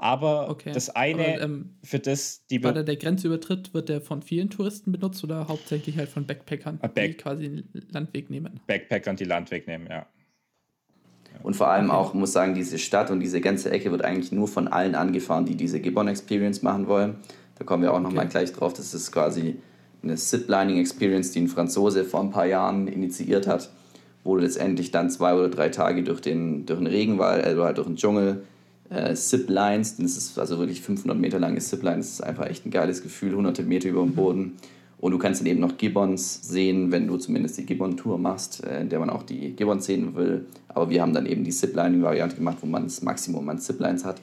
Aber Okay. das eine, Aber, ähm, für das die Weil der Grenzübertritt wird der von vielen Touristen benutzt oder hauptsächlich halt von Backpackern, Ah, Back- die quasi den Landweg nehmen. Backpackern die Land wegnehmen, ja. Und vor allem auch, muss sagen, diese Stadt und diese ganze Ecke wird eigentlich nur von allen angefahren, die diese Gibbon Experience machen wollen. Da kommen wir auch nochmal Okay. gleich drauf. Das ist quasi eine Ziplining Experience, die ein Franzose vor ein paar Jahren initiiert hat, wo du letztendlich dann zwei oder drei Tage durch den, durch den Regenwald, also halt durch den Dschungel, äh, Ziplines, das ist also wirklich 500 Meter lange Zipline, das ist einfach echt ein geiles Gefühl, hunderte Meter über dem Boden. Und du kannst dann eben noch Gibbons sehen, wenn du zumindest die Gibbon-Tour machst, äh, in der man auch die Gibbons sehen will. Aber wir haben dann eben die Ziplining-Variante gemacht, wo man das Maximum an Ziplines hat.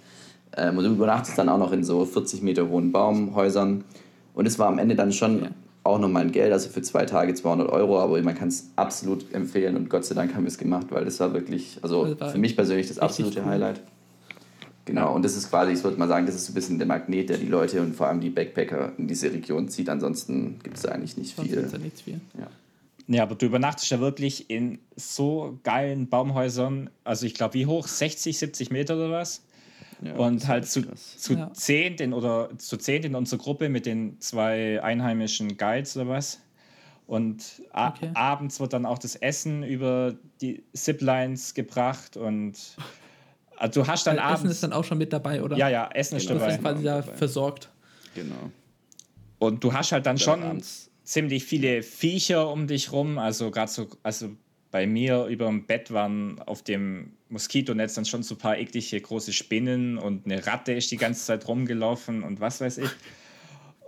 Ähm, und du übernachtest dann auch noch in so 40 Meter hohen Baumhäusern. Und es war am Ende dann schon Ja. auch nochmal ein Geld, also für zwei Tage 200 Euro, aber man kann es absolut empfehlen und Gott sei Dank haben wir es gemacht, weil das war wirklich, also war für mich persönlich das absolute cool. Highlight. Genau, und das ist quasi, ich würde mal sagen, das ist so ein bisschen der Magnet, der die Leute und vor allem die Backpacker in diese Region zieht. Ansonsten gibt es da eigentlich nicht Sonst viel. gibt es ja nichts viel. Ja. Ja, aber du übernachtest ja wirklich in so geilen Baumhäusern. Also ich glaube, wie hoch? 60, 70 Meter oder was? Ja, und halt zu, krass. zu Ja. zehnt in, oder zu zehnt in unserer Gruppe mit den zwei einheimischen Guides oder was. Und Okay. abends wird dann auch das Essen über die Ziplines gebracht und also du hast dann Weil abends. Essen ist dann auch schon mit dabei, oder? ja, ja, Essen ist Genau. Das dabei. ist quasi da versorgt. Genau. Und du hast halt dann schon abends. ziemlich viele Viecher um dich rum. Also gerade so, also bei mir über dem Bett waren auf dem Moskitonetz dann schon so ein paar eklige große Spinnen und eine Ratte ist die ganze Zeit rumgelaufen und was weiß ich.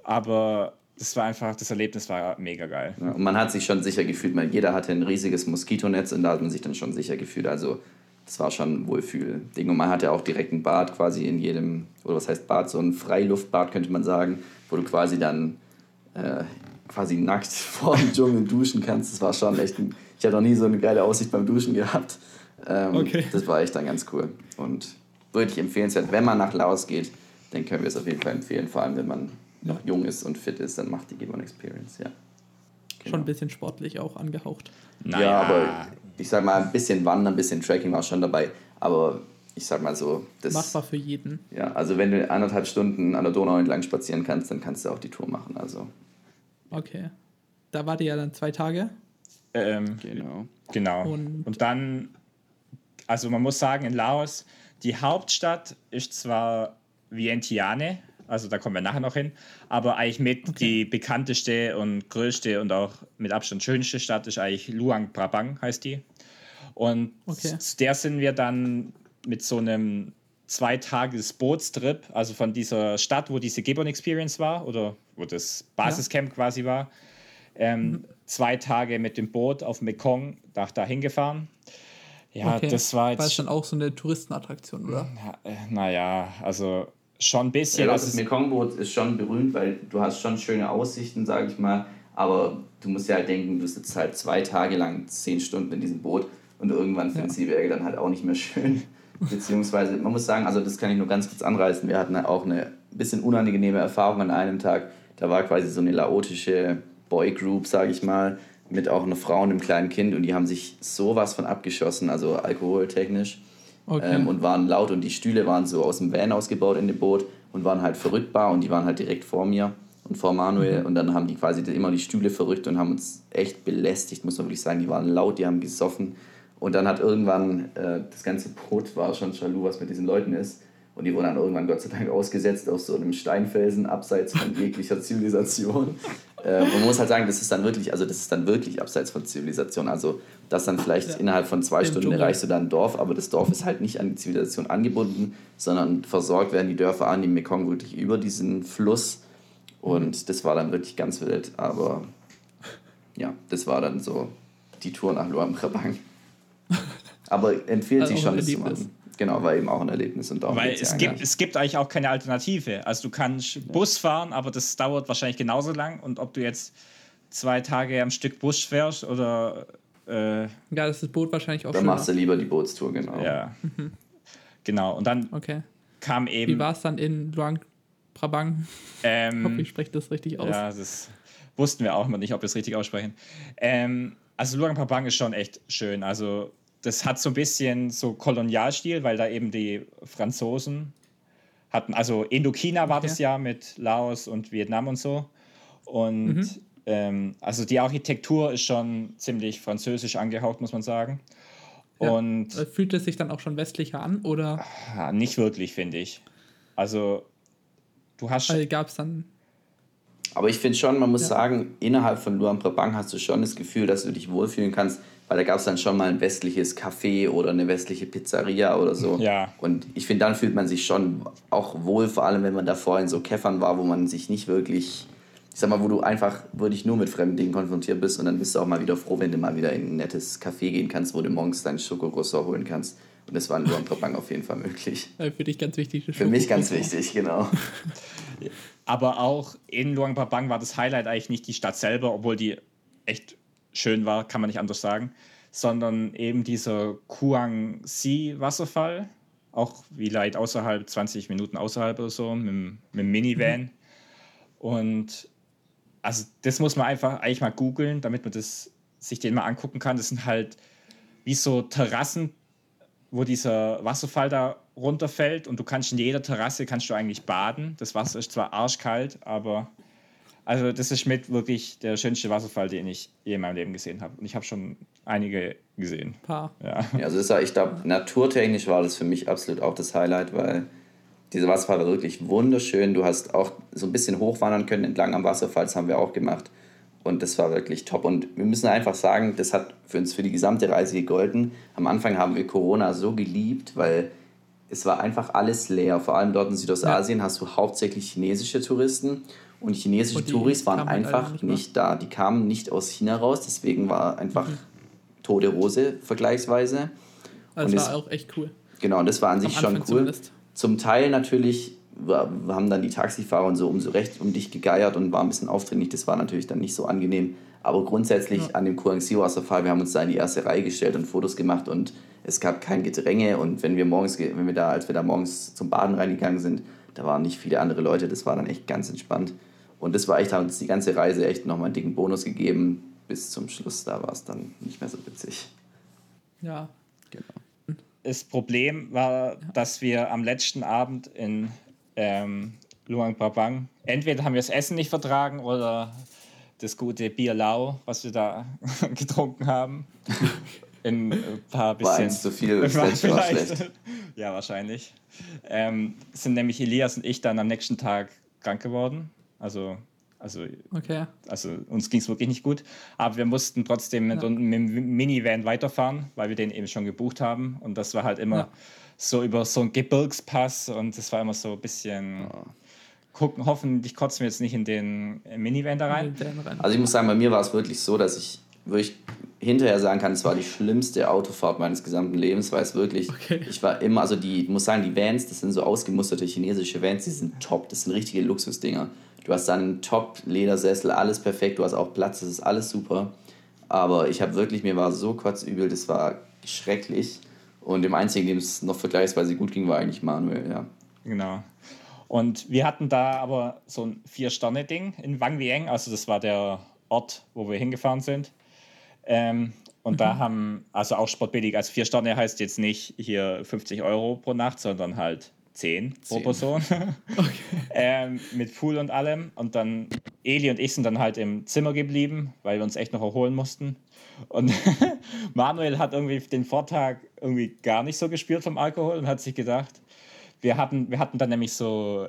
Aber das war einfach, das Erlebnis war mega geil. Ja, und man hat sich schon sicher gefühlt, weil jeder hatte ein riesiges Moskitonetz und da hat man sich dann schon sicher gefühlt. Also das war schon ein Wohlfühl-Ding. Und man hatte auch direkt ein Bad quasi in jedem, oder was heißt Bad, so ein Freiluftbad könnte man sagen, wo du quasi dann äh, quasi nackt vor dem Dschungel duschen kannst. Das war schon echt ein, ich habe noch nie so eine geile Aussicht beim Duschen gehabt. Ähm, Okay. Das war echt dann ganz cool. Und wirklich empfehlenswert, wenn man nach Laos geht, dann können wir es auf jeden Fall empfehlen. Vor allem, wenn man noch jung ist und fit ist, dann macht die Gibbon Experience, ja. Schon ein bisschen sportlich auch angehaucht. Ja, aber ich sag mal, ein bisschen Wandern, ein bisschen Trekking war schon dabei. Aber ich sag mal so, das. Machbar für jeden. Ja, also wenn du anderthalb Stunden an der Donau entlang spazieren kannst, dann kannst du auch die Tour machen. Also. Okay. Da wart ihr ja dann zwei Tage. ähm, Genau. Genau. Und- Und, dann, also man muss sagen, in Laos, die Hauptstadt ist zwar Vientiane, also da kommen wir nachher noch hin, aber eigentlich mit die bekannteste und größte und auch mit Abstand schönste Stadt ist eigentlich Luang Prabang, heißt die. Und Okay. zu der sind wir dann mit so einem Zweitages-Bootstrip, also von dieser Stadt, wo diese Gibbon Experience war oder wo das Basiscamp quasi war, ähm, zwei Tage mit dem Boot auf Mekong nach da hingefahren. Ja, okay. das war War es jetzt. dann auch so eine Touristenattraktion, oder? Ja, äh, naja, also schon ein Ja, bisschen. das also Mekongboot ist schon berühmt, weil du hast schon schöne Aussichten, sage ich mal. Aber du musst ja halt denken, du sitzt halt zwei Tage lang zehn Stunden in diesem Boot und irgendwann findest du die Berge dann halt auch nicht mehr schön. Beziehungsweise, man muss sagen, also das kann ich nur ganz kurz anreißen. Wir hatten auch eine bisschen unangenehme Erfahrung an einem Tag. Da war quasi so eine laotische Boygroup, sage ich mal, mit auch einer Frau und einem kleinen Kind und die haben sich sowas von abgeschossen, also alkoholtechnisch Okay. ähm, und waren laut und die Stühle waren so aus dem Van ausgebaut in dem Boot und waren halt verrückbar und die waren halt direkt vor mir und vor Manuel und dann haben die quasi immer die Stühle verrückt und haben uns echt belästigt, muss man wirklich sagen. Die waren laut, die haben gesoffen und dann hat irgendwann äh, das ganze Boot war schon jaloux, was mit diesen Leuten ist und die wurden dann irgendwann Gott sei Dank ausgesetzt auf so einem Steinfelsen abseits von jeglicher Zivilisation. Und man muss halt sagen, das ist dann wirklich, also das ist dann wirklich abseits von Zivilisation. Also das dann vielleicht Ja. innerhalb von zwei Im Stunden Dschungel. erreichst du dann ein Dorf, aber das Dorf ist halt nicht an die Zivilisation angebunden, sondern versorgt werden die Dörfer an die Mekong wirklich über diesen Fluss. Und das war dann wirklich ganz wild. Aber ja, das war dann so die Tour nach Luang Prabang. Aber empfiehlt Also sich schon, das zu machen. Genau, war eben auch ein Erlebnis. Und Weil ja es gibt, eigentlich. es gibt eigentlich auch keine Alternative. Also du kannst Bus fahren, aber das dauert wahrscheinlich genauso lang. Und ob du jetzt zwei Tage am Stück Bus fährst oder äh, Ja, das ist das Boot wahrscheinlich auch Dann schöner. machst du lieber die Bootstour, genau. ja. Genau. Und dann Okay. kam Wie eben. war es dann in Luang Prabang? Ich hoffe, Ähm, ich spreche das richtig aus. ja, das wussten wir auch immer nicht, ob wir es richtig aussprechen. Ähm, also Luang Prabang ist schon echt schön. Also das hat so ein bisschen so Kolonialstil, weil da eben die Franzosen hatten, also Indochina war okay. das ja mit Laos und Vietnam und so. Und mhm. Ähm, also die Architektur ist schon ziemlich französisch angehaucht, muss man sagen. Ja. Und fühlt es sich dann auch schon westlicher an oder? Ah, nicht wirklich, finde ich. Also du hast. Also gab es dann. Aber ich finde schon, man muss ja. sagen, innerhalb von Luang Prabang hast du schon das Gefühl, dass du dich wohlfühlen kannst, weil da gab es dann schon mal ein westliches Café oder eine westliche Pizzeria oder so. Ja. Und ich finde, dann fühlt man sich schon auch wohl, vor allem wenn man da vorhin so Käffern war, wo man sich nicht wirklich ich sag mal, wo du einfach wirklich nur mit fremden Dingen konfrontiert bist und dann bist du auch mal wieder froh, wenn du mal wieder in ein nettes Café gehen kannst, wo du morgens deinen Schokokroissant holen kannst. Und das war in Luang Prabang auf jeden Fall möglich. Für dich ganz wichtig. Für mich ganz wichtig, genau. Aber auch in Luang Prabang war das Highlight eigentlich nicht die Stadt selber, obwohl die echt schön war, kann man nicht anders sagen, sondern eben dieser Kuang Si Wasserfall, auch wie weit außerhalb, 20 Minuten außerhalb oder so, mit, mit dem Minivan. Mhm. Und also das muss man einfach eigentlich mal googeln, damit man das, sich den mal angucken kann. Das sind halt wie so Terrassen, wo dieser Wasserfall da runterfällt und du kannst in jeder Terrasse kannst du eigentlich baden. Das Wasser ist zwar arschkalt, aber also das ist mit wirklich der schönste Wasserfall, den ich je in meinem Leben gesehen habe. Und ich habe schon einige gesehen. Paar. Ja. ja also ist, ich glaube, naturtechnisch war das für mich absolut auch das Highlight, weil diese Wasserfall war wirklich wunderschön. Du hast auch so ein bisschen hochwandern können entlang am Wasserfall, das haben wir auch gemacht. Und das war wirklich top. Und wir müssen einfach sagen, das hat für uns für die gesamte Reise gegolten. Am Anfang haben wir Corona so geliebt, weil es war einfach alles leer. Vor allem dort in Südostasien ja. hast du hauptsächlich chinesische Touristen. Und chinesische und Touris waren halt einfach nicht, nicht, da. Die kamen nicht aus China raus, deswegen war einfach mhm. tote Hose vergleichsweise. Also das war auch echt cool. Genau, und das war an sich schon cool. Zumindest. Zum Teil natürlich haben dann die Taxifahrer und so umso recht um dich gegeiert und war ein bisschen aufdringlich. Das war natürlich dann nicht so angenehm. Aber grundsätzlich ja. an dem Kuangxi-Wasserfall, wir haben uns da in die erste Reihe gestellt und Fotos gemacht und es gab kein Gedränge. Und wenn wir morgens, wenn wir da, als wir da morgens zum Baden reingegangen sind, da waren nicht viele andere Leute. Das war dann echt ganz entspannt. Und das war echt, hat uns die ganze Reise echt nochmal einen dicken Bonus gegeben. Bis zum Schluss, da war es dann nicht mehr so witzig. Ja. Genau das Problem war, dass wir am letzten Abend in ähm, Luang Prabang, entweder haben wir das Essen nicht vertragen oder das gute Bier Lau, was wir da getrunken haben. In ein paar bisschen. War eins zu viel, war schlecht. Ja, wahrscheinlich. Ähm, sind nämlich Elias und ich dann am nächsten Tag krank geworden. Also also, okay. also uns ging es wirklich nicht gut. Aber wir mussten trotzdem mit, ja. mit dem Minivan weiterfahren, weil wir den eben schon gebucht haben. Und das war halt immer ja. so über so einen Gebirgspass und das war immer so ein bisschen. Ja. Gucken, hoffentlich kotzen wir jetzt nicht in den Minivan da rein. Also ich muss sagen, bei mir war es wirklich so, dass ich wirklich hinterher sagen kann, es war die schlimmste Autofahrt meines gesamten Lebens, weil es wirklich, okay. ich war immer, also die, ich muss sagen, die Vans, das sind so ausgemusterte chinesische Vans, die sind top, das sind richtige Luxusdinger. Du hast dann einen Top-Ledersessel, alles perfekt, du hast auch Platz, das ist alles super. Aber ich habe wirklich, mir war so kotzübel, das war schrecklich. Und dem einzigen, dem es noch vergleichsweise gut ging, war eigentlich Manuel, ja. Genau. Und wir hatten da aber so ein Vier-Sterne-Ding in Wang Vieng, also das war der Ort, wo wir hingefahren sind. Ähm, und mhm. da haben, also auch sportbillig, also vier Sterne heißt jetzt nicht hier 50 Euro pro Nacht, sondern halt 10 pro Person. Okay. ähm, mit Pool und allem. Und dann Eli und ich sind dann halt im Zimmer geblieben, weil wir uns echt noch erholen mussten. Und Manuel hat irgendwie den Vortag irgendwie gar nicht so gespürt vom Alkohol und hat sich gedacht, wir hatten, wir hatten dann nämlich so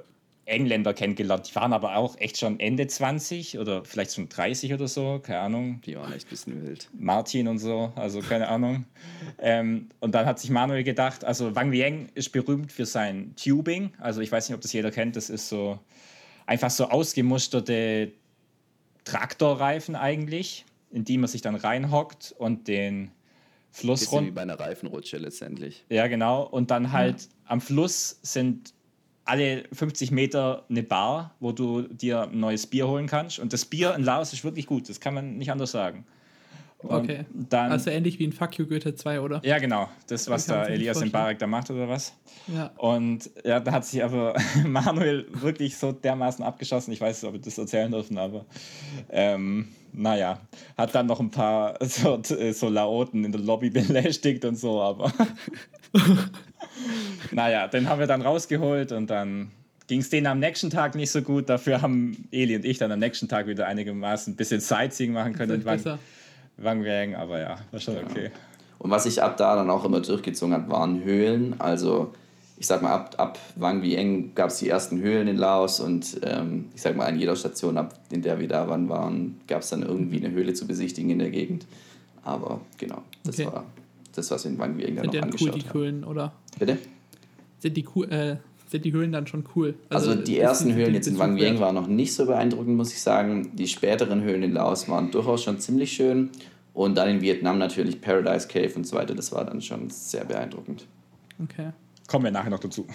Engländer kennengelernt. Die waren aber auch echt schon Ende 20 oder vielleicht schon 30 oder so, keine Ahnung. Die waren echt ein bisschen wild. Martin und so, also keine Ahnung. Ähm, und dann hat sich Manuel gedacht, also Wang Vieng ist berühmt für sein Tubing. Also ich weiß nicht, ob das jeder kennt, das ist so einfach so ausgemusterte Traktorreifen eigentlich, in die man sich dann reinhockt und den Fluss runter. wie bei einer Reifenrutsche letztendlich. Ja, genau. Und dann halt ja. am Fluss sind alle 50 Meter eine Bar, wo du dir ein neues Bier holen kannst. Und das Bier in Laos ist wirklich gut, das kann man nicht anders sagen. Und okay. Dann, also ähnlich wie in Fuck You Goethe 2, oder? Ja, genau. Das, was da Elias in Barek da macht, oder was? Ja. Und ja, da hat sich aber Manuel wirklich so dermaßen abgeschossen. Ich weiß nicht, ob wir das erzählen dürfen, aber ähm, naja, hat dann noch ein paar so, so Laoten in der Lobby belästigt und so, aber naja, den haben wir dann rausgeholt und dann ging es denen am nächsten Tag nicht so gut. Dafür haben Eli und ich dann am nächsten Tag wieder einigermaßen ein bisschen Sightseeing machen können in Wang, Wang Wang, aber ja, war schon okay. Und was ich ab da dann auch immer durchgezogen habe, waren Höhlen. Also ich sag mal, ab, ab Wang Vieng gab es die ersten Höhlen in Laos und ähm, ich sag mal, an jeder Station, ab in der wir da waren, gab es dann irgendwie eine Höhle zu besichtigen in der Gegend. Aber genau, das okay. war das, was wir in Wang Vieng dann Sind noch angeschaut cool, die Höhlen, oder? Bitte? Sind die, äh, sind die Höhlen dann schon cool? Also, also die ersten Höhlen jetzt in Wang Vieng waren noch nicht so beeindruckend, muss ich sagen. Die späteren Höhlen in Laos waren durchaus schon ziemlich schön. Und dann in Vietnam natürlich Paradise Cave und so weiter. Das war dann schon sehr beeindruckend. Okay. Kommen wir nachher noch dazu.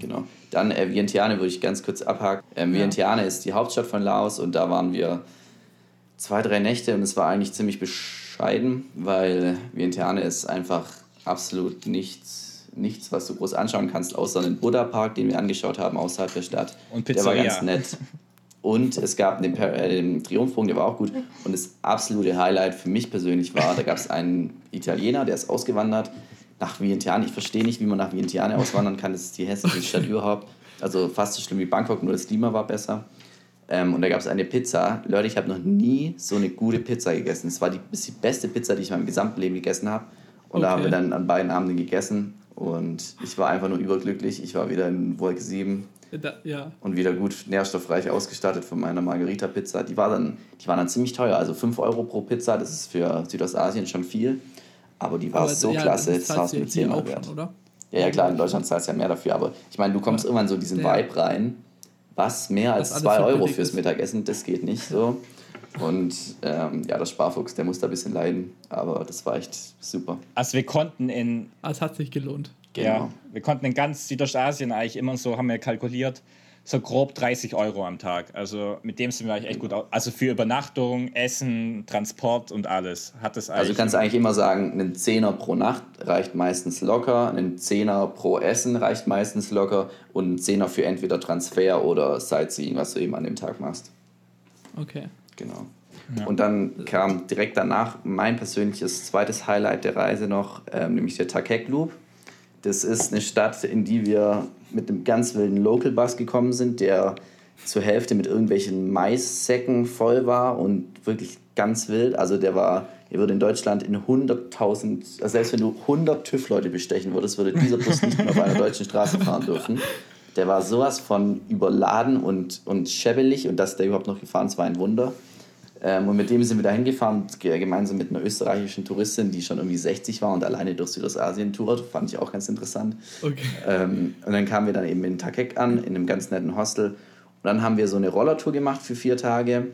Genau. Dann äh, Vientiane würde ich ganz kurz abhaken. Ähm, ja. Vientiane ist die Hauptstadt von Laos und da waren wir zwei, drei Nächte und es war eigentlich ziemlich bescheiden, weil Vientiane ist einfach absolut nichts, nichts, was du groß anschauen kannst, außer den Buddha-Park, den wir angeschaut haben außerhalb der Stadt. Und Pizzeria. Der war ganz nett. Und es gab den, äh, den Triumphbogen, der war auch gut. Und das absolute Highlight für mich persönlich war, da gab es einen Italiener, der ist ausgewandert nach Vientiane. Ich verstehe nicht, wie man nach Vientiane auswandern kann. Das ist die hässlichste Stadt überhaupt. Also fast so schlimm wie Bangkok, nur das Klima war besser. Ähm, und da gab es eine Pizza. Leute, ich habe noch nie so eine gute Pizza gegessen. Es war die, die beste Pizza, die ich in meinem gesamten Leben gegessen habe. Und okay. da haben wir dann an beiden Abenden gegessen. Und ich war einfach nur überglücklich. Ich war wieder in Wolke 7 da, ja. Und wieder gut nährstoffreich ausgestattet von meiner Margarita-Pizza. Die, war dann, die war dann ziemlich teuer. Also 5 Euro pro Pizza, das ist für Südostasien schon viel. Aber die war aber so ja, klasse, das hast du mit 10 Mal wert. Oder? Ja, ja, klar, in Deutschland zahlst du ja mehr dafür. Aber ich meine, du kommst ja. irgendwann so diesen ja. Vibe rein. Was mehr als 2 Euro fürs ist. Mittagessen, das geht nicht so. Und ähm, ja, der Sparfuchs, der muss da ein bisschen leiden. Aber das war echt super. Also wir konnten in... Es hat sich gelohnt. Genau. Ja, wir konnten in ganz Südostasien eigentlich immer so, haben wir kalkuliert, so grob 30 Euro am Tag. Also mit dem sind wir eigentlich echt gut aus. Also für Übernachtung, Essen, Transport und alles hat es eigentlich. Also kannst du eigentlich immer sagen, ein Zehner pro Nacht reicht meistens locker, ein Zehner pro Essen reicht meistens locker und ein Zehner für entweder Transfer oder Sightseeing, was du eben an dem Tag machst. Okay. Genau. Ja. Und dann kam direkt danach mein persönliches zweites Highlight der Reise noch, ähm, nämlich der Takek Loop. Das ist eine Stadt, in die wir mit einem ganz wilden Local Bus gekommen sind, der zur Hälfte mit irgendwelchen Maissäcken voll war und wirklich ganz wild. Also der war, er würde in Deutschland in 100.000, also selbst wenn du 100 TÜV-Leute bestechen würdest, würde dieser Bus nicht mehr auf einer deutschen Straße fahren dürfen. Der war sowas von überladen und, und schäbelig und dass der überhaupt noch gefahren ist, war ein Wunder. Ähm, und mit dem sind wir da hingefahren, gemeinsam mit einer österreichischen Touristin, die schon irgendwie 60 war und alleine durch Südostasien tourt. Fand ich auch ganz interessant. Okay. Ähm, und dann kamen wir dann eben in Takek an, in einem ganz netten Hostel. Und dann haben wir so eine Rollertour gemacht für vier Tage.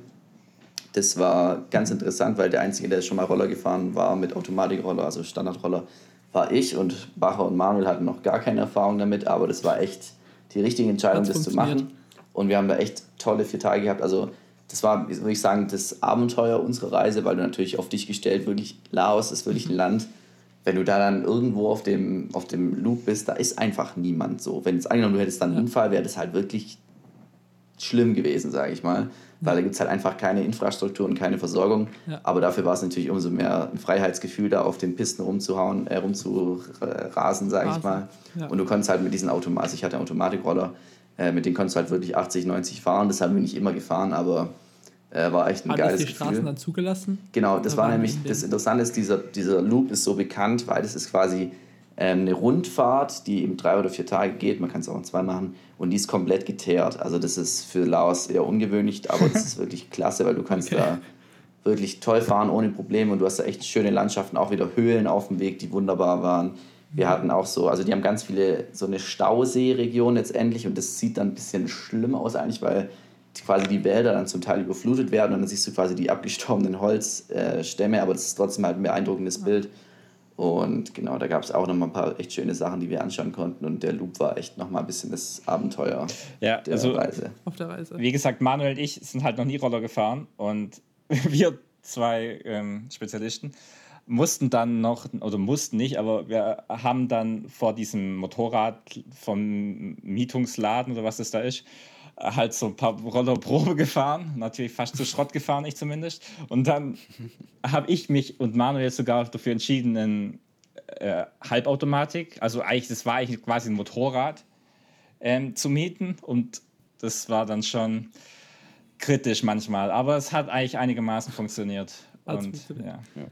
Das war ganz interessant, weil der Einzige, der schon mal Roller gefahren war mit Automatikroller, also Standardroller, war ich. Und Bacher und Manuel hatten noch gar keine Erfahrung damit, aber das war echt die richtige Entscheidung, Hat's das zu machen. Und wir haben da echt tolle vier Tage gehabt. Also das war, würde ich sagen, das Abenteuer unserer Reise, weil du natürlich auf dich gestellt, wirklich, Laos ist wirklich ein Land. Wenn du da dann irgendwo auf dem, auf dem Loop bist, da ist einfach niemand so. Wenn jetzt angenommen, du hättest dann einen ja. Unfall, wäre das halt wirklich schlimm gewesen, sage ich mal. Weil da gibt es halt einfach keine Infrastruktur und keine Versorgung. Ja. Aber dafür war es natürlich umso mehr ein Freiheitsgefühl, da auf den Pisten rumzuhauen, äh, rumzurasen, sage ich mal. Ja. Und du konntest halt mit diesen Automatik, also ich hatte Automatikroller, äh, mit denen konntest du halt wirklich 80, 90 fahren. Das haben wir nicht immer gefahren, aber äh, war echt ein Hat geiles die Gefühl. Straßen dann zugelassen? Genau, das war nämlich, das Interessante ist, dieser, dieser Loop ist so bekannt, weil das ist quasi ähm, eine Rundfahrt, die eben drei oder vier Tage geht. Man kann es auch in zwei machen. Und die ist komplett geteert. Also das ist für Laos eher ungewöhnlich, aber es ist wirklich klasse, weil du kannst okay. da wirklich toll fahren ohne Probleme und du hast da echt schöne Landschaften, auch wieder Höhlen auf dem Weg, die wunderbar waren. Wir hatten auch so, also die haben ganz viele, so eine Stauseeregion letztendlich und das sieht dann ein bisschen schlimm aus eigentlich, weil quasi die Wälder dann zum Teil überflutet werden und dann siehst du quasi die abgestorbenen Holzstämme, aber das ist trotzdem halt ein beeindruckendes Bild. Und genau, da gab es auch noch mal ein paar echt schöne Sachen, die wir anschauen konnten. Und der Loop war echt noch mal ein bisschen das Abenteuer ja, der also, Reise. Auf der Reise. Wie gesagt, Manuel und ich sind halt noch nie Roller gefahren. Und wir zwei ähm, Spezialisten mussten dann noch, oder mussten nicht, aber wir haben dann vor diesem Motorrad vom Mietungsladen oder was das da ist, halt so ein paar Roller Probe gefahren, natürlich fast zu Schrott gefahren, ich zumindest. Und dann habe ich mich und Manuel sogar dafür entschieden, eine äh, Halbautomatik, also eigentlich, das war eigentlich quasi ein Motorrad, ähm, zu mieten. Und das war dann schon kritisch manchmal, aber es hat eigentlich einigermaßen funktioniert. Und, ja. ja.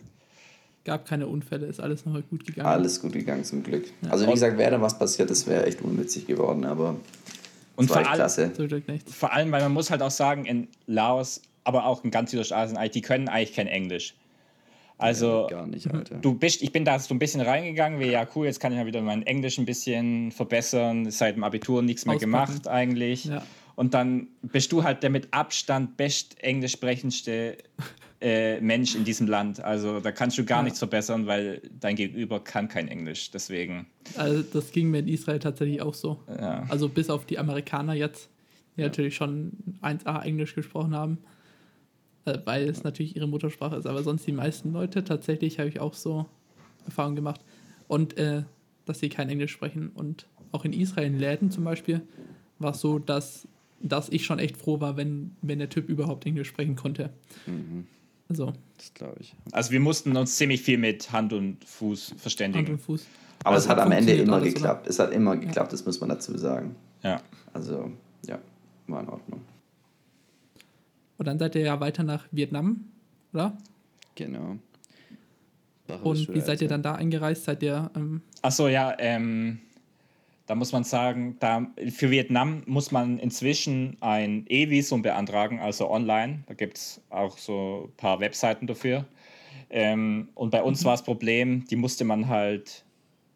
Gab keine Unfälle, ist alles noch gut gegangen. Alles gut gegangen zum Glück. Ja. Also wie gesagt, wäre da was passiert, das wäre echt unnützig geworden, aber und vor, all, vor allem, weil man muss halt auch sagen, in Laos, aber auch in ganz Südostasien, die können eigentlich kein Englisch. Also, ja, gar nicht, Alter. du bist, ich bin da so ein bisschen reingegangen, wie ja cool, jetzt kann ich mal wieder mein Englisch ein bisschen verbessern, seit dem Abitur nichts mehr Auspacken. gemacht eigentlich. Ja. Und dann bist du halt der mit Abstand best englisch sprechendste äh, Mensch in diesem Land. Also da kannst du gar ja. nichts verbessern, weil dein Gegenüber kann kein Englisch. Deswegen. Also das ging mir in Israel tatsächlich auch so. Ja. Also bis auf die Amerikaner jetzt, die ja. natürlich schon 1A Englisch gesprochen haben, äh, weil es natürlich ihre Muttersprache ist. Aber sonst die meisten Leute, tatsächlich habe ich auch so Erfahrungen gemacht. Und äh, dass sie kein Englisch sprechen. Und auch in Israel, in Läden zum Beispiel, war es so, dass, dass ich schon echt froh war, wenn, wenn der Typ überhaupt Englisch sprechen konnte. Mhm. Also. Das glaube ich. Also wir mussten uns ziemlich viel mit Hand und Fuß verständigen. Hand und Fuß. Aber also es hat am Ende immer geklappt. Oder? Es hat immer geklappt, das muss man dazu sagen. Ja. Also, ja, war in Ordnung. Und dann seid ihr ja weiter nach Vietnam, oder? Genau. Und wie seid ihr dann da eingereist? Seid ihr. Ähm Achso, ja, ähm, da muss man sagen, da, für Vietnam muss man inzwischen ein E-Visum beantragen, also online. Da gibt es auch so ein paar Webseiten dafür. Ähm, und bei uns mhm. war das Problem, die musste man halt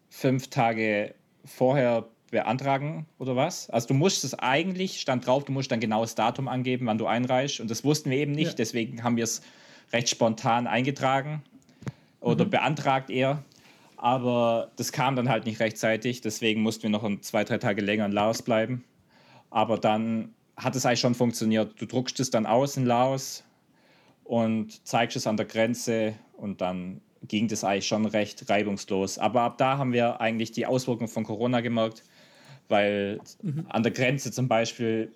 fünf Tage vorher beantragen oder was. Also du musst es eigentlich, stand drauf, du musst dann genau das Datum angeben, wann du einreichst. Und das wussten wir eben nicht, ja. deswegen haben wir es recht spontan eingetragen oder mhm. beantragt eher. Aber das kam dann halt nicht rechtzeitig, deswegen mussten wir noch ein, zwei, drei Tage länger in Laos bleiben. Aber dann hat es eigentlich schon funktioniert. Du druckst es dann aus in Laos und zeigst es an der Grenze und dann ging das eigentlich schon recht reibungslos. Aber ab da haben wir eigentlich die Auswirkungen von Corona gemerkt, weil mhm. an der Grenze zum Beispiel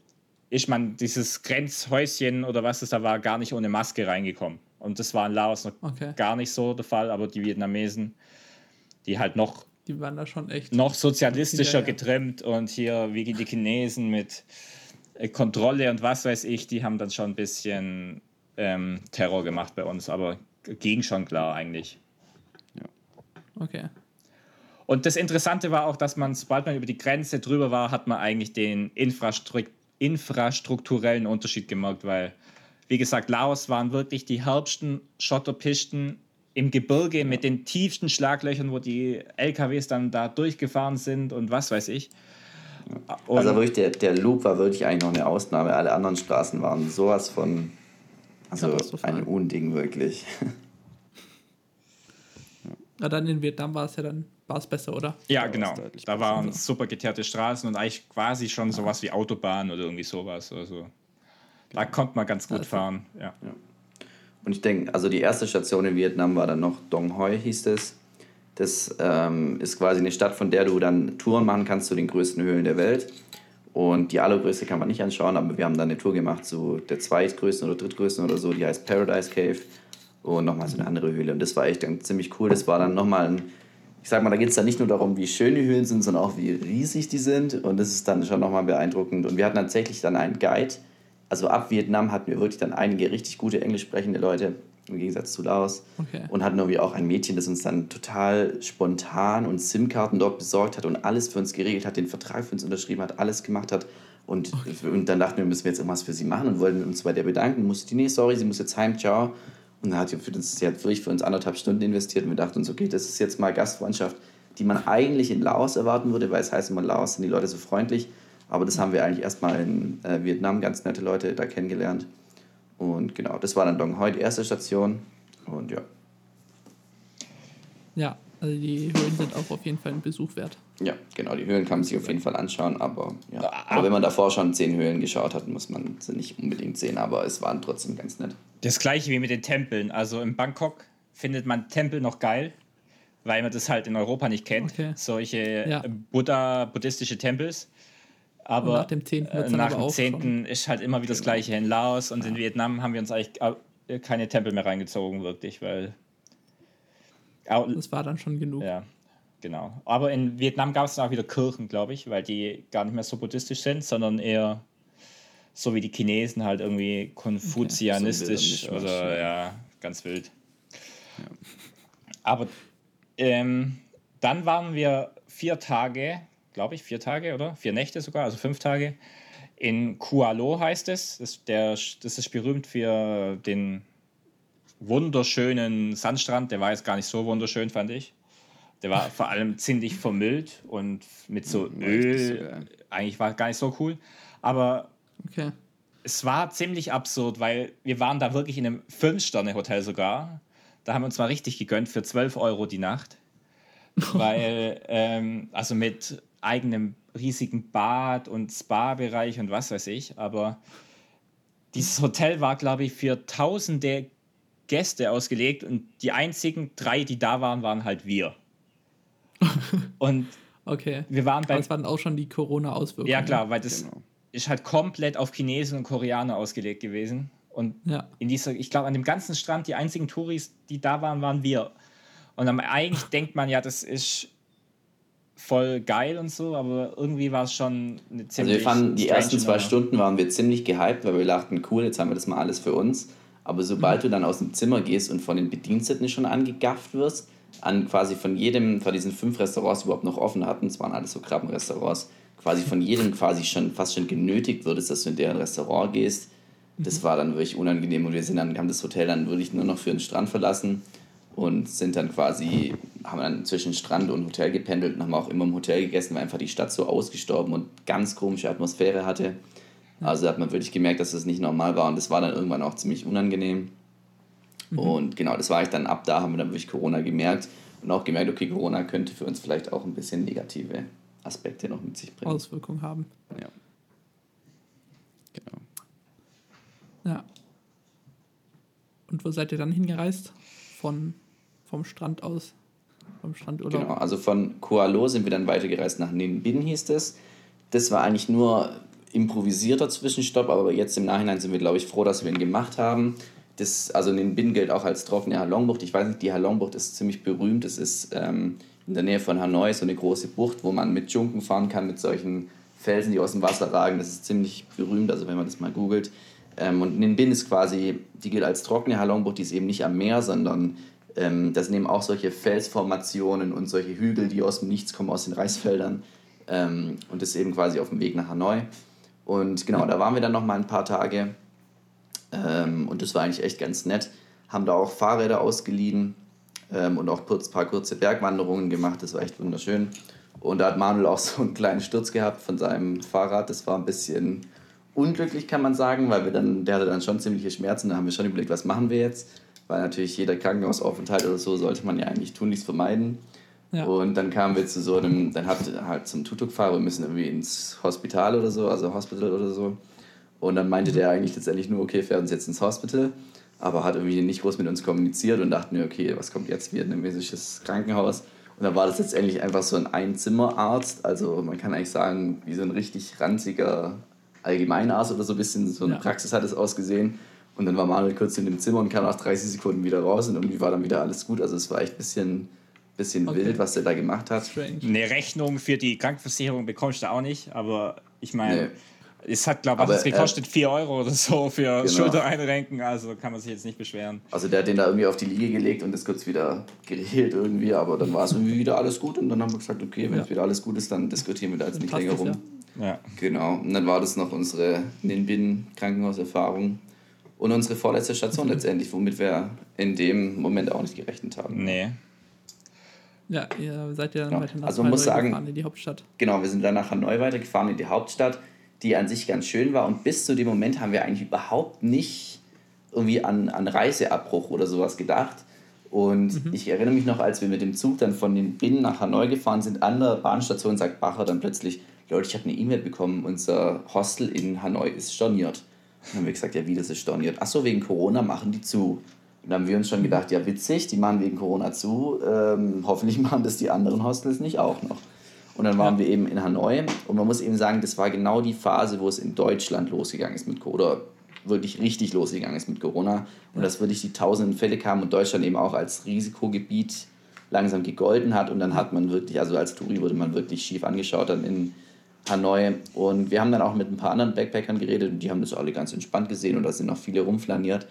ist man dieses Grenzhäuschen oder was es da war, gar nicht ohne Maske reingekommen. Und das war in Laos noch okay. gar nicht so der Fall, aber die Vietnamesen die halt noch, die waren da schon echt noch sozialistischer ja, ja. getrimmt und hier wie die Chinesen mit äh, Kontrolle und was weiß ich, die haben dann schon ein bisschen ähm, Terror gemacht bei uns, aber ging schon klar eigentlich. Ja. Okay. Und das Interessante war auch, dass man, sobald man über die Grenze drüber war, hat man eigentlich den Infrastruktur infrastrukturellen Unterschied gemerkt, weil, wie gesagt, Laos waren wirklich die herbsten Schotterpisten im Gebirge mit den tiefsten Schlaglöchern, wo die LKWs dann da durchgefahren sind und was weiß ich. Und also wirklich, der, der Loop war wirklich eigentlich noch eine Ausnahme. Alle anderen Straßen waren sowas von, also ein Unding wirklich. Ja, dann in Vietnam war es ja dann war es besser, oder? Ja, genau. Da waren super geteerte Straßen und eigentlich quasi schon sowas wie Autobahn oder irgendwie sowas. Also da konnte man ganz gut also, fahren. Ja. ja. Und ich denke, also die erste Station in Vietnam war dann noch Dong Hoi, hieß es. Das ähm, ist quasi eine Stadt, von der du dann Touren machen kannst zu den größten Höhlen der Welt. Und die allergrößte kann man nicht anschauen, aber wir haben dann eine Tour gemacht zu der zweitgrößten oder drittgrößten oder so, die heißt Paradise Cave. Und nochmal so eine andere Höhle. Und das war echt dann ziemlich cool. Das war dann nochmal ein, ich sag mal, da geht es dann nicht nur darum, wie schön die Höhlen sind, sondern auch wie riesig die sind. Und das ist dann schon nochmal beeindruckend. Und wir hatten tatsächlich dann einen Guide, also ab Vietnam hatten wir wirklich dann einige richtig gute englisch sprechende Leute, im Gegensatz zu Laos. Okay. Und hatten irgendwie auch ein Mädchen, das uns dann total spontan und SIM-Karten dort besorgt hat und alles für uns geregelt hat, den Vertrag für uns unterschrieben hat, alles gemacht hat. Und, okay. und dann dachten wir, müssen wir jetzt irgendwas für sie machen und wollten uns bei der bedanken. Musste die, nee, sorry, sie muss jetzt heim, ciao. Und dann hat sie, für uns, sie hat wirklich für uns anderthalb Stunden investiert und wir dachten uns, okay, das ist jetzt mal Gastfreundschaft, die man eigentlich in Laos erwarten würde, weil es heißt immer, Laos sind die Leute so freundlich. Aber das haben wir eigentlich erstmal in äh, Vietnam ganz nette Leute da kennengelernt. Und genau, das war dann Dong Hoi, die erste Station. Und ja. Ja, also die Höhlen sind auch auf jeden Fall ein Besuch wert. Ja, genau, die Höhlen kann man sich auf jeden Fall anschauen, aber, ja. aber wenn man davor schon zehn Höhlen geschaut hat, muss man sie nicht unbedingt sehen, aber es waren trotzdem ganz nett. Das gleiche wie mit den Tempeln. Also in Bangkok findet man Tempel noch geil, weil man das halt in Europa nicht kennt. Okay. Solche ja. Buddha, buddhistische Tempels. Aber nach dem 10. Äh, nach dem 10. ist halt immer wieder das. Gleiche in Laos und ja. in Vietnam haben wir uns eigentlich keine Tempel mehr reingezogen, wirklich, weil. Das war dann schon genug. Ja, genau. Aber in Vietnam gab es dann auch wieder Kirchen, glaube ich, weil die gar nicht mehr so buddhistisch sind, sondern eher so wie die Chinesen halt irgendwie konfuzianistisch okay. so oder ja, ganz wild. Ja. Aber ähm, dann waren wir vier Tage, glaube ich, vier Tage oder vier Nächte sogar, also fünf Tage in Kualo heißt es. Das, der, das ist berühmt für den wunderschönen Sandstrand. Der war jetzt gar nicht so wunderschön, fand ich. Der war vor allem ziemlich vermüllt und mit so Öl. Eigentlich war gar nicht so cool. Aber okay. es war ziemlich absurd, weil wir waren da wirklich in einem Fünf-Sterne-Hotel sogar. Da haben wir uns mal richtig gegönnt für 12 Euro die Nacht. weil, ähm, also mit eigenem riesigen Bad und Spa-Bereich und was weiß ich. Aber dieses Hotel war, glaube ich, für tausende Gäste ausgelegt und die einzigen drei, die da waren, waren halt wir. und okay. wir waren bei. das waren auch schon die Corona-Auswirkungen. Ja, klar, weil das genau. ist halt komplett auf Chinesen und Koreaner ausgelegt gewesen. Und ja. in dieser, ich glaube, an dem ganzen Strand, die einzigen Touris, die da waren, waren wir. Und dann eigentlich denkt man ja, das ist voll geil und so, aber irgendwie war es schon eine ziemlich. Also wir fanden, die ersten zwei Stunden waren wir ziemlich gehypt, weil wir dachten, cool, jetzt haben wir das mal alles für uns. Aber sobald mhm. du dann aus dem Zimmer gehst und von den Bediensteten schon angegafft wirst, an quasi von jedem, von diesen fünf Restaurants, die überhaupt noch offen hatten, es waren alles so Krabbenrestaurants, quasi von jedem quasi schon fast schon genötigt würdest, dass du in deren Restaurant gehst. Das mhm. war dann wirklich unangenehm und wir sind dann, haben das Hotel dann wirklich nur noch für den Strand verlassen und sind dann quasi, haben dann zwischen Strand und Hotel gependelt und haben auch immer im Hotel gegessen, weil einfach die Stadt so ausgestorben und ganz komische Atmosphäre hatte. Also hat man wirklich gemerkt, dass das nicht normal war und das war dann irgendwann auch ziemlich unangenehm. Mhm. Und genau, das war ich dann ab da, haben wir dann wirklich Corona gemerkt und auch gemerkt, okay, Corona könnte für uns vielleicht auch ein bisschen negative Aspekte noch mit sich bringen. Auswirkungen haben. Ja. Genau. Ja. Und wo seid ihr dann hingereist? Von vom Strand aus, vom Strandurlaub. Genau, also von Kualo sind wir dann weitergereist nach Ninh Bin, hieß das. Das war eigentlich nur improvisierter Zwischenstopp, aber jetzt im Nachhinein sind wir, glaube ich, froh, dass wir ihn gemacht haben. Das, also Ninh Bin gilt auch als trockene Halongbucht. Ich weiß nicht, die Halongbucht ist ziemlich berühmt. Es ist ähm, in der Nähe von Hanoi so eine große Bucht, wo man mit Junken fahren kann, mit solchen Felsen, die aus dem Wasser ragen. Das ist ziemlich berühmt, also wenn man das mal googelt. Ähm, und Ninh Bin ist quasi, die gilt als trockene Halongbucht, die ist eben nicht am Meer, sondern ähm, das sind eben auch solche Felsformationen und solche Hügel, die aus dem Nichts kommen, aus den Reisfeldern. Ähm, und das ist eben quasi auf dem Weg nach Hanoi. Und genau, da waren wir dann noch mal ein paar Tage. Ähm, und das war eigentlich echt ganz nett. Haben da auch Fahrräder ausgeliehen ähm, und auch ein paar kurze Bergwanderungen gemacht. Das war echt wunderschön. Und da hat Manuel auch so einen kleinen Sturz gehabt von seinem Fahrrad. Das war ein bisschen unglücklich, kann man sagen, weil wir dann, der hatte dann schon ziemliche Schmerzen. Da haben wir schon überlegt, was machen wir jetzt weil natürlich jeder Krankenhausaufenthalt oder so sollte man ja eigentlich tunlichst vermeiden. Ja. Und dann kamen wir zu so einem, dann hat halt zum Tutuk-Fahrer, wir müssen irgendwie ins Hospital oder so, also Hospital oder so. Und dann meinte der eigentlich letztendlich nur, okay, fährt uns jetzt ins Hospital, aber hat irgendwie nicht groß mit uns kommuniziert und dachten okay, was kommt jetzt, vietnamesisches Krankenhaus. Und dann war das letztendlich einfach so ein Einzimmerarzt, also man kann eigentlich sagen, wie so ein richtig ranziger Allgemeinarzt oder so ein bisschen, so eine ja. Praxis hat es ausgesehen. Und dann war Manuel kurz in dem Zimmer und kam nach 30 Sekunden wieder raus und irgendwie war dann wieder alles gut. Also es war echt ein bisschen, bisschen okay. wild, was der da gemacht hat. Strange. Eine Rechnung für die Krankenversicherung bekommst du auch nicht, aber ich meine, nee. es hat, glaube ich, es gekostet 4 Euro oder so für genau. Schultereinrenken, also kann man sich jetzt nicht beschweren. Also der hat den da irgendwie auf die Liege gelegt und das kurz wieder geregelt irgendwie, aber dann war es irgendwie wieder alles gut und dann haben wir gesagt, okay, wenn ja. wieder alles gut ist, dann diskutieren wir da jetzt nicht länger rum. Ja. ja. Genau, und dann war das noch unsere Ninbin-Krankenhauserfahrung und unsere vorletzte Station letztendlich, womit wir in dem Moment auch nicht gerechnet haben. Nee. Ja, ihr seid ja dann genau. weiter nach also man muss sagen, gefahren in die Hauptstadt. Genau, wir sind dann nach Hanoi weitergefahren in die Hauptstadt, die an sich ganz schön war. Und bis zu dem Moment haben wir eigentlich überhaupt nicht irgendwie an, an Reiseabbruch oder sowas gedacht. Und mhm. ich erinnere mich noch, als wir mit dem Zug dann von den Binnen nach Hanoi gefahren sind, an der Bahnstation sagt Bacher dann plötzlich, Leute, ich habe eine E-Mail bekommen, unser Hostel in Hanoi ist storniert. Dann haben wir gesagt, ja, wie das ist storniert. Achso, wegen Corona machen die zu. Und dann haben wir uns schon gedacht, ja, witzig, die machen wegen Corona zu. Ähm, hoffentlich machen das die anderen Hostels nicht auch noch. Und dann waren ja. wir eben in Hanoi. Und man muss eben sagen, das war genau die Phase, wo es in Deutschland losgegangen ist mit Corona. Oder wirklich richtig losgegangen ist mit Corona. Und dass wirklich die tausenden Fälle kamen und Deutschland eben auch als Risikogebiet langsam gegolten hat. Und dann hat man wirklich, also als Touri wurde man wirklich schief angeschaut dann in Hanoi. Und wir haben dann auch mit ein paar anderen Backpackern geredet und die haben das alle ganz entspannt gesehen und da sind noch viele rumflaniert.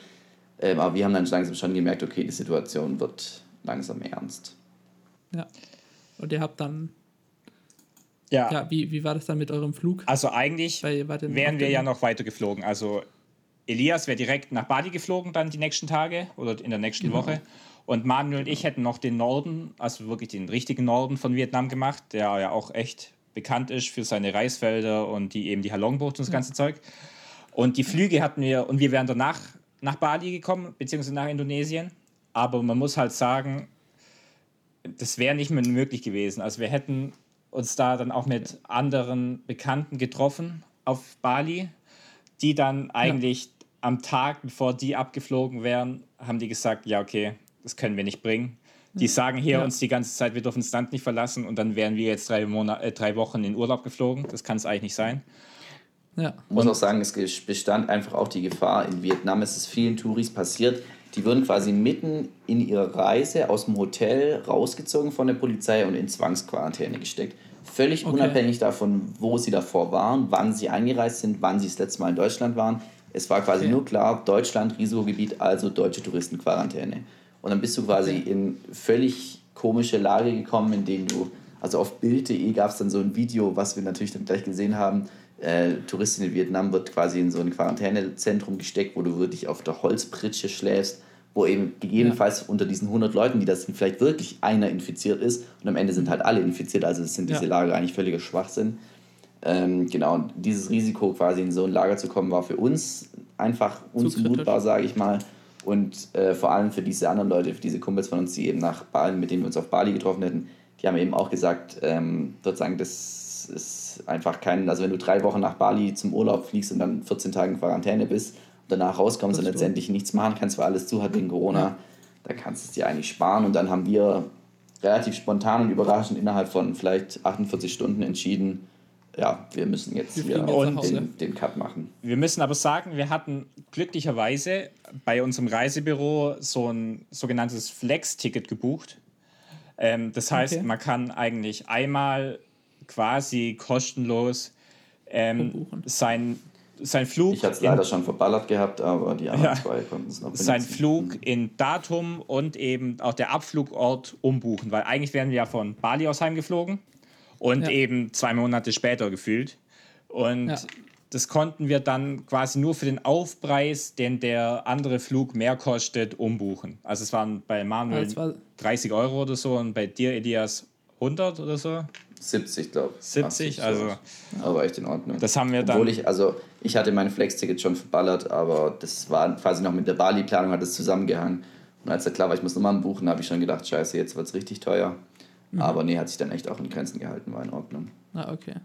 Ähm, aber wir haben dann langsam schon gemerkt, okay, die Situation wird langsam ernst. Ja. Und ihr habt dann. Ja. ja wie, wie war das dann mit eurem Flug? Also eigentlich wären wir ja noch weiter geflogen. Also Elias wäre direkt nach Bali geflogen dann die nächsten Tage oder in der nächsten genau. Woche. Und Manuel und ich hätten noch den Norden, also wirklich den richtigen Norden von Vietnam gemacht, der ja auch echt bekannt ist für seine Reisfelder und die eben die Halongbucht und das ganze Zeug. Und die Flüge hatten wir, und wir wären danach nach Bali gekommen, beziehungsweise nach Indonesien. Aber man muss halt sagen, das wäre nicht mehr möglich gewesen. Also wir hätten uns da dann auch mit anderen Bekannten getroffen auf Bali, die dann eigentlich ja. am Tag, bevor die abgeflogen wären, haben die gesagt, ja, okay, das können wir nicht bringen. Die sagen hier ja. uns die ganze Zeit, wir dürfen das Land nicht verlassen und dann wären wir jetzt drei, Monate, äh, drei Wochen in Urlaub geflogen. Das kann es eigentlich nicht sein. Ja. Ich muss auch sagen, es bestand einfach auch die Gefahr. In Vietnam ist es vielen Touris passiert. Die wurden quasi mitten in ihrer Reise aus dem Hotel rausgezogen von der Polizei und in Zwangsquarantäne gesteckt. Völlig okay. unabhängig davon, wo sie davor waren, wann sie eingereist sind, wann sie das letzte Mal in Deutschland waren. Es war quasi okay. nur klar, Deutschland, Risikogebiet, also deutsche Touristenquarantäne. Und dann bist du quasi in völlig komische Lage gekommen, in denen du, also auf Bild.de gab es dann so ein Video, was wir natürlich dann gleich gesehen haben. Äh, Touristin in Vietnam wird quasi in so ein Quarantänezentrum gesteckt, wo du wirklich auf der Holzpritsche schläfst, wo eben gegebenenfalls ja. unter diesen 100 Leuten, die das sind, vielleicht wirklich einer infiziert ist und am Ende sind halt alle infiziert, also sind diese ja. Lager eigentlich völliger Schwachsinn. Ähm, genau, und dieses Risiko quasi in so ein Lager zu kommen, war für uns einfach unzumutbar, sage ich mal. Und äh, vor allem für diese anderen Leute, für diese Kumpels von uns, die eben nach Bali, mit denen wir uns auf Bali getroffen hätten, die haben eben auch gesagt, ähm, sozusagen, das ist einfach kein, also wenn du drei Wochen nach Bali zum Urlaub fliegst und dann 14 Tage in Quarantäne bist und danach rauskommst und letztendlich nichts machen kannst, weil alles zu hat wegen Corona, ja. da kannst du es dir eigentlich sparen. Und dann haben wir relativ spontan und überraschend innerhalb von vielleicht 48 Stunden entschieden, ja, wir müssen jetzt wir hier jetzt den, den, Cut machen. Wir müssen aber sagen, wir hatten glücklicherweise bei unserem Reisebüro so ein sogenanntes Flex-Ticket gebucht. Ähm, das heißt, okay. man kann eigentlich einmal quasi kostenlos ähm, sein, sein Flug. Ich hatte es leider schon verballert gehabt, aber die anderen ja, zwei konnten es noch benutzen. Sein Flug in Datum und eben auch der Abflugort umbuchen, weil eigentlich wären wir ja von Bali aus heimgeflogen und ja. eben zwei Monate später gefühlt. Und ja. das konnten wir dann quasi nur für den Aufpreis, den der andere Flug mehr kostet, umbuchen. Also es waren bei Manuel ja, 30 Euro oder so und bei dir, Elias, 100 oder so. 70, glaube ich. 70, also. Aber echt in Ordnung. Das haben wir dann. Obwohl ich, also ich hatte mein Flex-Ticket schon verballert, aber das war quasi noch mit der Bali-Planung hat es zusammengehangen. Und als da klar war, ich muss nochmal buchen, habe ich schon gedacht, scheiße, jetzt wird es richtig teuer. Mhm. Aber nee, hat sich dann echt auch in Grenzen gehalten, war in Ordnung. Ah, okay.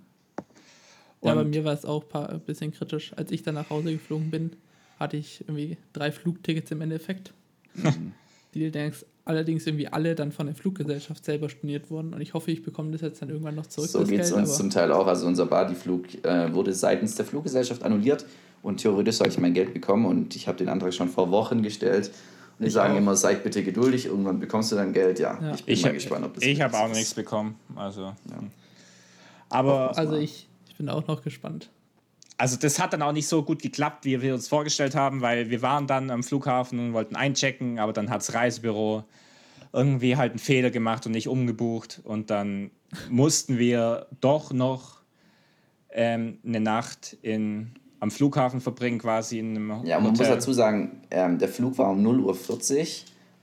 Und ja, bei mir war es auch ein bisschen kritisch. Als ich dann nach Hause geflogen bin, hatte ich irgendwie drei Flugtickets im Endeffekt. Die allerdings irgendwie alle dann von der Fluggesellschaft selber storniert wurden. Und ich hoffe, ich bekomme das jetzt dann irgendwann noch zurück. So geht es uns zum Teil auch. Also unser Badiflug äh, wurde seitens der Fluggesellschaft annulliert und theoretisch sollte ich mein Geld bekommen. Und ich habe den Antrag schon vor Wochen gestellt die ich sagen auch. immer, seid bitte geduldig, irgendwann bekommst du dein Geld. Ja, ja. ich bin ich mal hab, gespannt, ob das Ich habe auch noch nichts bekommen. Also, ja. Aber. Also ich, ich bin auch noch gespannt. Also das hat dann auch nicht so gut geklappt, wie wir uns vorgestellt haben, weil wir waren dann am Flughafen und wollten einchecken, aber dann hat das Reisebüro irgendwie halt einen Fehler gemacht und nicht umgebucht und dann mussten wir doch noch ähm, eine Nacht in am Flughafen verbringen, quasi in einem Hotel. Ja, man muss dazu sagen, ähm, der Flug war um 0.40 Uhr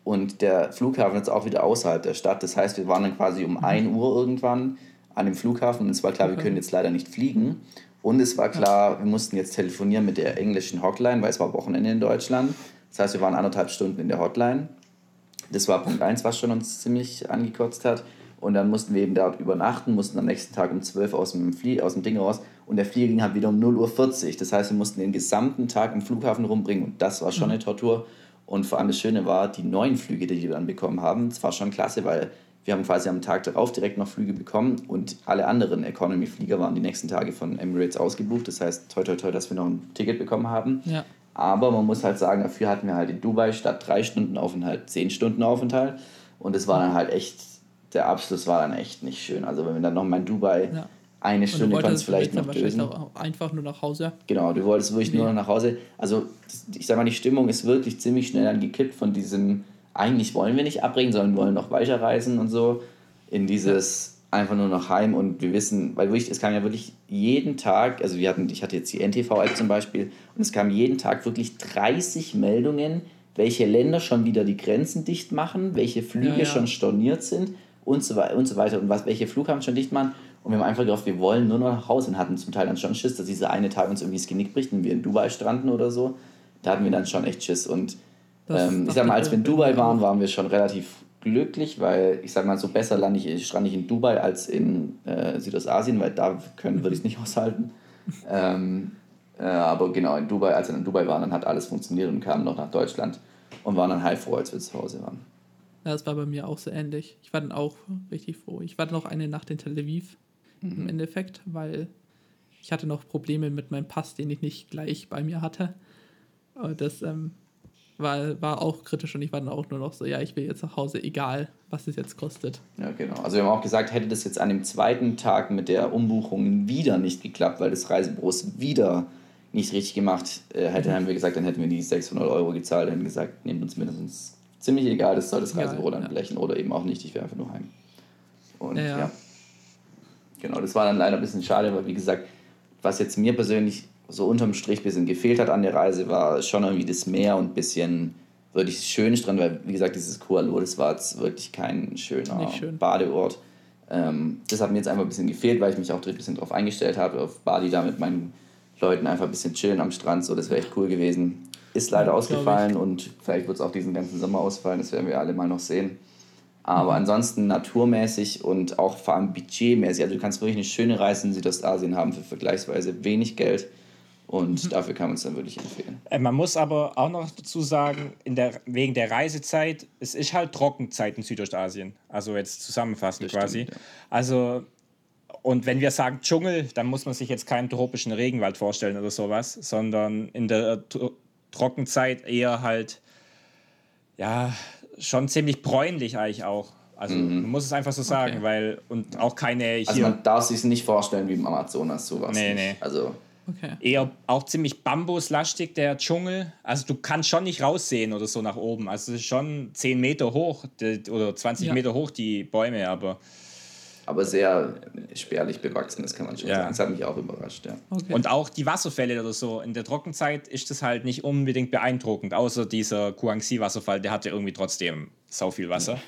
und der Flughafen ist auch wieder außerhalb der Stadt. Das heißt, wir waren dann quasi um mhm. 1 Uhr irgendwann an dem Flughafen und es war klar, wir können jetzt leider nicht fliegen. Und es war klar, wir mussten jetzt telefonieren mit der englischen Hotline, weil es war Wochenende in Deutschland. Das heißt, wir waren anderthalb Stunden in der Hotline. Das war Punkt 1, was schon uns ziemlich angekotzt hat. Und dann mussten wir eben dort übernachten, mussten am nächsten Tag um 12 Uhr aus dem, Flie aus dem Ding raus. Und der Flieger ging halt wieder um 0.40 Uhr. Das heißt, wir mussten den gesamten Tag im Flughafen rumbringen. Und das war schon mhm. eine Tortur. Und vor allem das Schöne war, die neuen Flüge, die wir dann bekommen haben, das war schon klasse, weil Wir haben quasi am Tag darauf direkt noch Flüge bekommen und alle anderen Economy-Flieger waren die nächsten Tage von Emirates ausgebucht. Das heißt, toi toi toi, dass wir noch ein Ticket bekommen haben. Ja. Aber man muss halt sagen, dafür hatten wir halt in Dubai statt drei Stunden Aufenthalt zehn Stunden Aufenthalt. Und es war dann halt echt, der Abschluss war dann echt nicht schön. Also wenn wir dann nochmal in Dubai Ja. Eine Stunde wolltest kannst vielleicht noch dösen. auch einfach nur nach Hause. Genau, du wolltest wirklich nur noch nach Hause. Also ich sag mal, die Stimmung ist wirklich ziemlich schnell dann gekippt von diesem, eigentlich wollen wir nicht abbrechen, sondern wollen noch weiterreisen und so, in dieses einfach nur noch heim und wir wissen, weil wirklich, es kam ja wirklich jeden Tag, also wir hatten, ich hatte jetzt die NTV-App zum Beispiel und es kam jeden Tag wirklich 30 Meldungen, welche Länder schon wieder die Grenzen dicht machen, welche Flüge Ja, ja. schon storniert sind und so, und so weiter und was, welche Flughafen schon dicht machen. Und wir haben einfach gedacht, wir wollen nur noch nach Hause und hatten zum Teil dann schon Schiss, dass dieser eine Tag uns irgendwie das Genick bricht und wir in Dubai stranden oder so. Da hatten wir dann schon echt Schiss. Und ähm, ich sag mal, als wir in Dubai waren, waren wir schon relativ glücklich, weil ich sag mal, so besser lande ich, strand ich in Dubai als in äh, Südostasien, weil da können, würde ich es nicht aushalten. ähm, äh, aber genau, in Dubai, als wir in Dubai waren, dann hat alles funktioniert und kamen noch nach Deutschland und waren dann heilfroh, als wir zu Hause waren. Ja, das war bei mir auch so ähnlich. Ich war dann auch richtig froh. Ich war dann noch eine Nacht in Tel Aviv Mhm. im Endeffekt, weil ich hatte noch Probleme mit meinem Pass, den ich nicht gleich bei mir hatte. Und das ähm, war, war auch kritisch und ich war dann auch nur noch so, ja, ich will jetzt nach Hause, egal was es jetzt kostet. Ja, genau. Also wir haben auch gesagt, hätte das jetzt an dem zweiten Tag mit der Umbuchung wieder nicht geklappt, weil das Reisebüros wieder nicht richtig gemacht äh, hätte, haben wir gesagt, dann hätten wir die 600 Euro gezahlt, hätten gesagt, nehmt uns mindestens ziemlich egal, das soll das Ja, Reisebüro dann ja. blechen oder eben auch nicht, ich wäre einfach nur heim. Und ja, ja. Genau, das war dann leider ein bisschen schade, weil wie gesagt, was jetzt mir persönlich so unterm Strich ein bisschen gefehlt hat an der Reise, war schon irgendwie das Meer und ein bisschen wirklich schön Strand, weil wie gesagt, dieses Kuala das war jetzt wirklich kein schöner schön. Badeort. Ähm, das hat mir jetzt einfach ein bisschen gefehlt, weil ich mich auch ein bisschen darauf eingestellt habe, auf Bali da mit meinen Leuten einfach ein bisschen chillen am Strand, so das wäre echt cool gewesen. Ist leider Ja, ausgefallen und vielleicht wird es auch diesen ganzen Sommer ausfallen, das werden wir alle mal noch sehen. Aber Mhm. ansonsten naturmäßig und auch vor allem budgetmäßig. Also du kannst wirklich eine schöne Reise in Südostasien haben für vergleichsweise wenig Geld. Und Mhm. dafür kann man es dann wirklich empfehlen. Äh, Man muss aber auch noch dazu sagen, in der, wegen der Reisezeit, es ist halt Trockenzeit in Südostasien. Also jetzt zusammenfassend Das quasi. stimmt, ja. Also, und wenn wir sagen Dschungel, dann muss man sich jetzt keinen tropischen Regenwald vorstellen oder sowas, sondern in der Tro- Trockenzeit eher halt, ja, schon ziemlich bräunlich eigentlich auch. Also man muss es einfach so sagen, Okay. weil, und auch keine hier. Also man darf sich nicht vorstellen wie im Amazonas sowas. Nee, nicht. nee. Also Okay. eher auch ziemlich bambuslastig, der Dschungel. Also du kannst schon nicht raussehen oder so nach oben. Also es ist schon 10 Meter hoch oder 20 Ja. Meter hoch die Bäume, aber aber sehr spärlich bewachsen, das kann man schon Ja. sagen. Das hat mich auch überrascht, ja. okay. und auch die Wasserfälle oder so. In der Trockenzeit ist das halt nicht unbedingt beeindruckend, außer dieser Guangxi-Wasserfall, der hatte irgendwie trotzdem sau viel Wasser.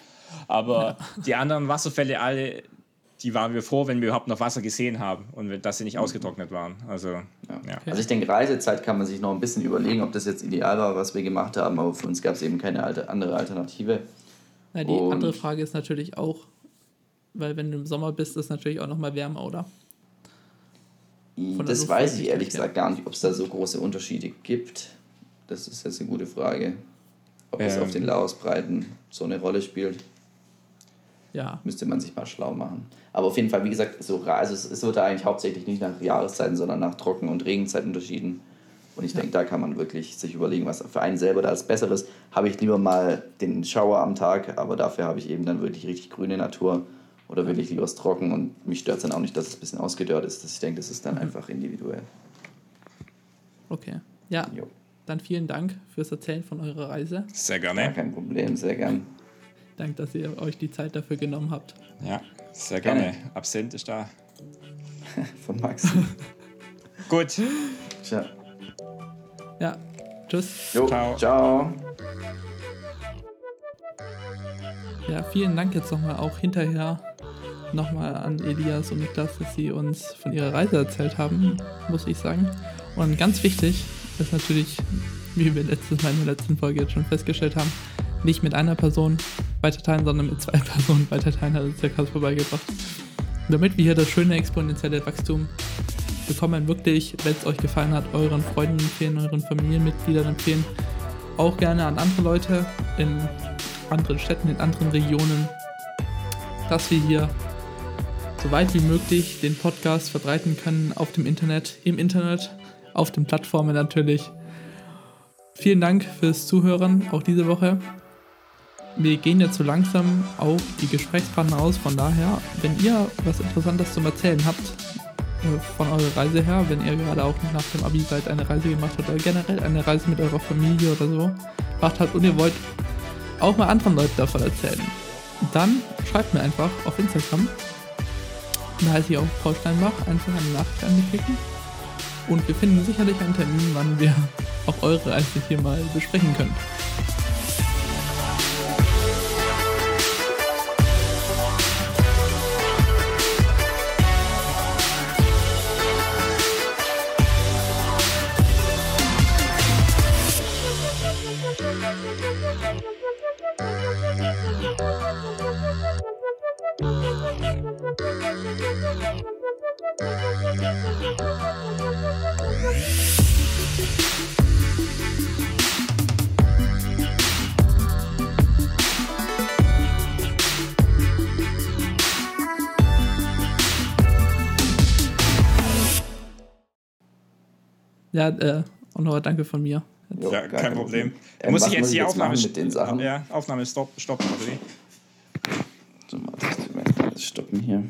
Aber die anderen Wasserfälle alle, die waren wir froh, wenn wir überhaupt noch Wasser gesehen haben und wenn- dass sie nicht ausgetrocknet waren. Also Ja. ja. Also ich denke, Reisezeit kann man sich noch ein bisschen überlegen, ob das jetzt ideal war, was wir gemacht haben, aber für uns gab es eben keine alte, andere Alternative. Na, die Und- andere Frage ist natürlich auch, weil wenn du im Sommer bist, ist es natürlich auch noch mal wärmer, oder? Von Das weiß ich ehrlich gesagt gar nicht, ob es da so große Unterschiede gibt. Das ist jetzt eine gute Frage. Ob es Ähm. auf den Laosbreiten so eine Rolle spielt, Ja. müsste man sich mal schlau machen. Aber auf jeden Fall, wie gesagt, so, also es, es wird da eigentlich hauptsächlich nicht nach Jahreszeiten, sondern nach Trocken- und Regenzeit unterschieden. Und ich denke, da kann man wirklich sich überlegen, was für einen selber da das Bessere ist. Habe ich lieber mal den Schauer am Tag, aber dafür habe ich eben dann wirklich richtig grüne Natur oder will ich lieber es trocken und mich stört es dann auch nicht, dass es ein bisschen ausgedörrt ist. Das, ich denke, das ist dann einfach individuell. Okay. Ja, Jo. dann vielen Dank fürs Erzählen von eurer Reise. Sehr Ja, gerne. kein Problem, sehr gern. Dank, dass ihr euch die Zeit dafür genommen habt. Ja, sehr gerne. Gerne. Absinth ist da. Von Max. Gut. Tja. Ja, tschüss. Jo, Ciao. ciao. Ja, vielen Dank jetzt nochmal auch hinterher nochmal an Elias und Niklas, dass sie uns von ihrer Reise erzählt haben, muss ich sagen. Und ganz wichtig ist natürlich, wie wir letztes Mal in der letzten Folge jetzt schon festgestellt haben, nicht mit einer Person weiterteilen, sondern mit zwei Personen weiterteilen, hat uns der Kasper beigebracht. Damit wir hier das schöne exponentielle Wachstum bekommen, wirklich, wenn es euch gefallen hat, euren Freunden empfehlen, euren Familienmitgliedern empfehlen, auch gerne an andere Leute in anderen Städten, in anderen Regionen. dass wir hier so weit wie möglich den Podcast verbreiten können auf dem Internet, im Internet, auf den Plattformen natürlich. Vielen Dank fürs Zuhören, auch diese Woche. Wir gehen jetzt so langsam auf die Gesprächspartner aus, von daher, wenn ihr was Interessantes zum Erzählen habt, äh, von eurer Reise her, wenn ihr gerade auch nach dem Abi seid, eine Reise gemacht habt oder generell eine Reise mit eurer Familie oder so gemacht habt und ihr wollt auch mal anderen Leuten davon erzählen, dann schreibt mir einfach auf Instagram. Da heiße ich auch Paul Steinbach, einfach eine Nachricht an mich klicken. Und wir finden sicherlich einen Termin, wann wir auch eure Reise hier mal besprechen können. Ja, äh, auch nochmal danke von mir. Jo, ja, kein, kein Problem. Ähm, muss ich jetzt die Aufnahme mit den Sachen? Ja, Aufnahme stoppen, stoppen stoppen hier.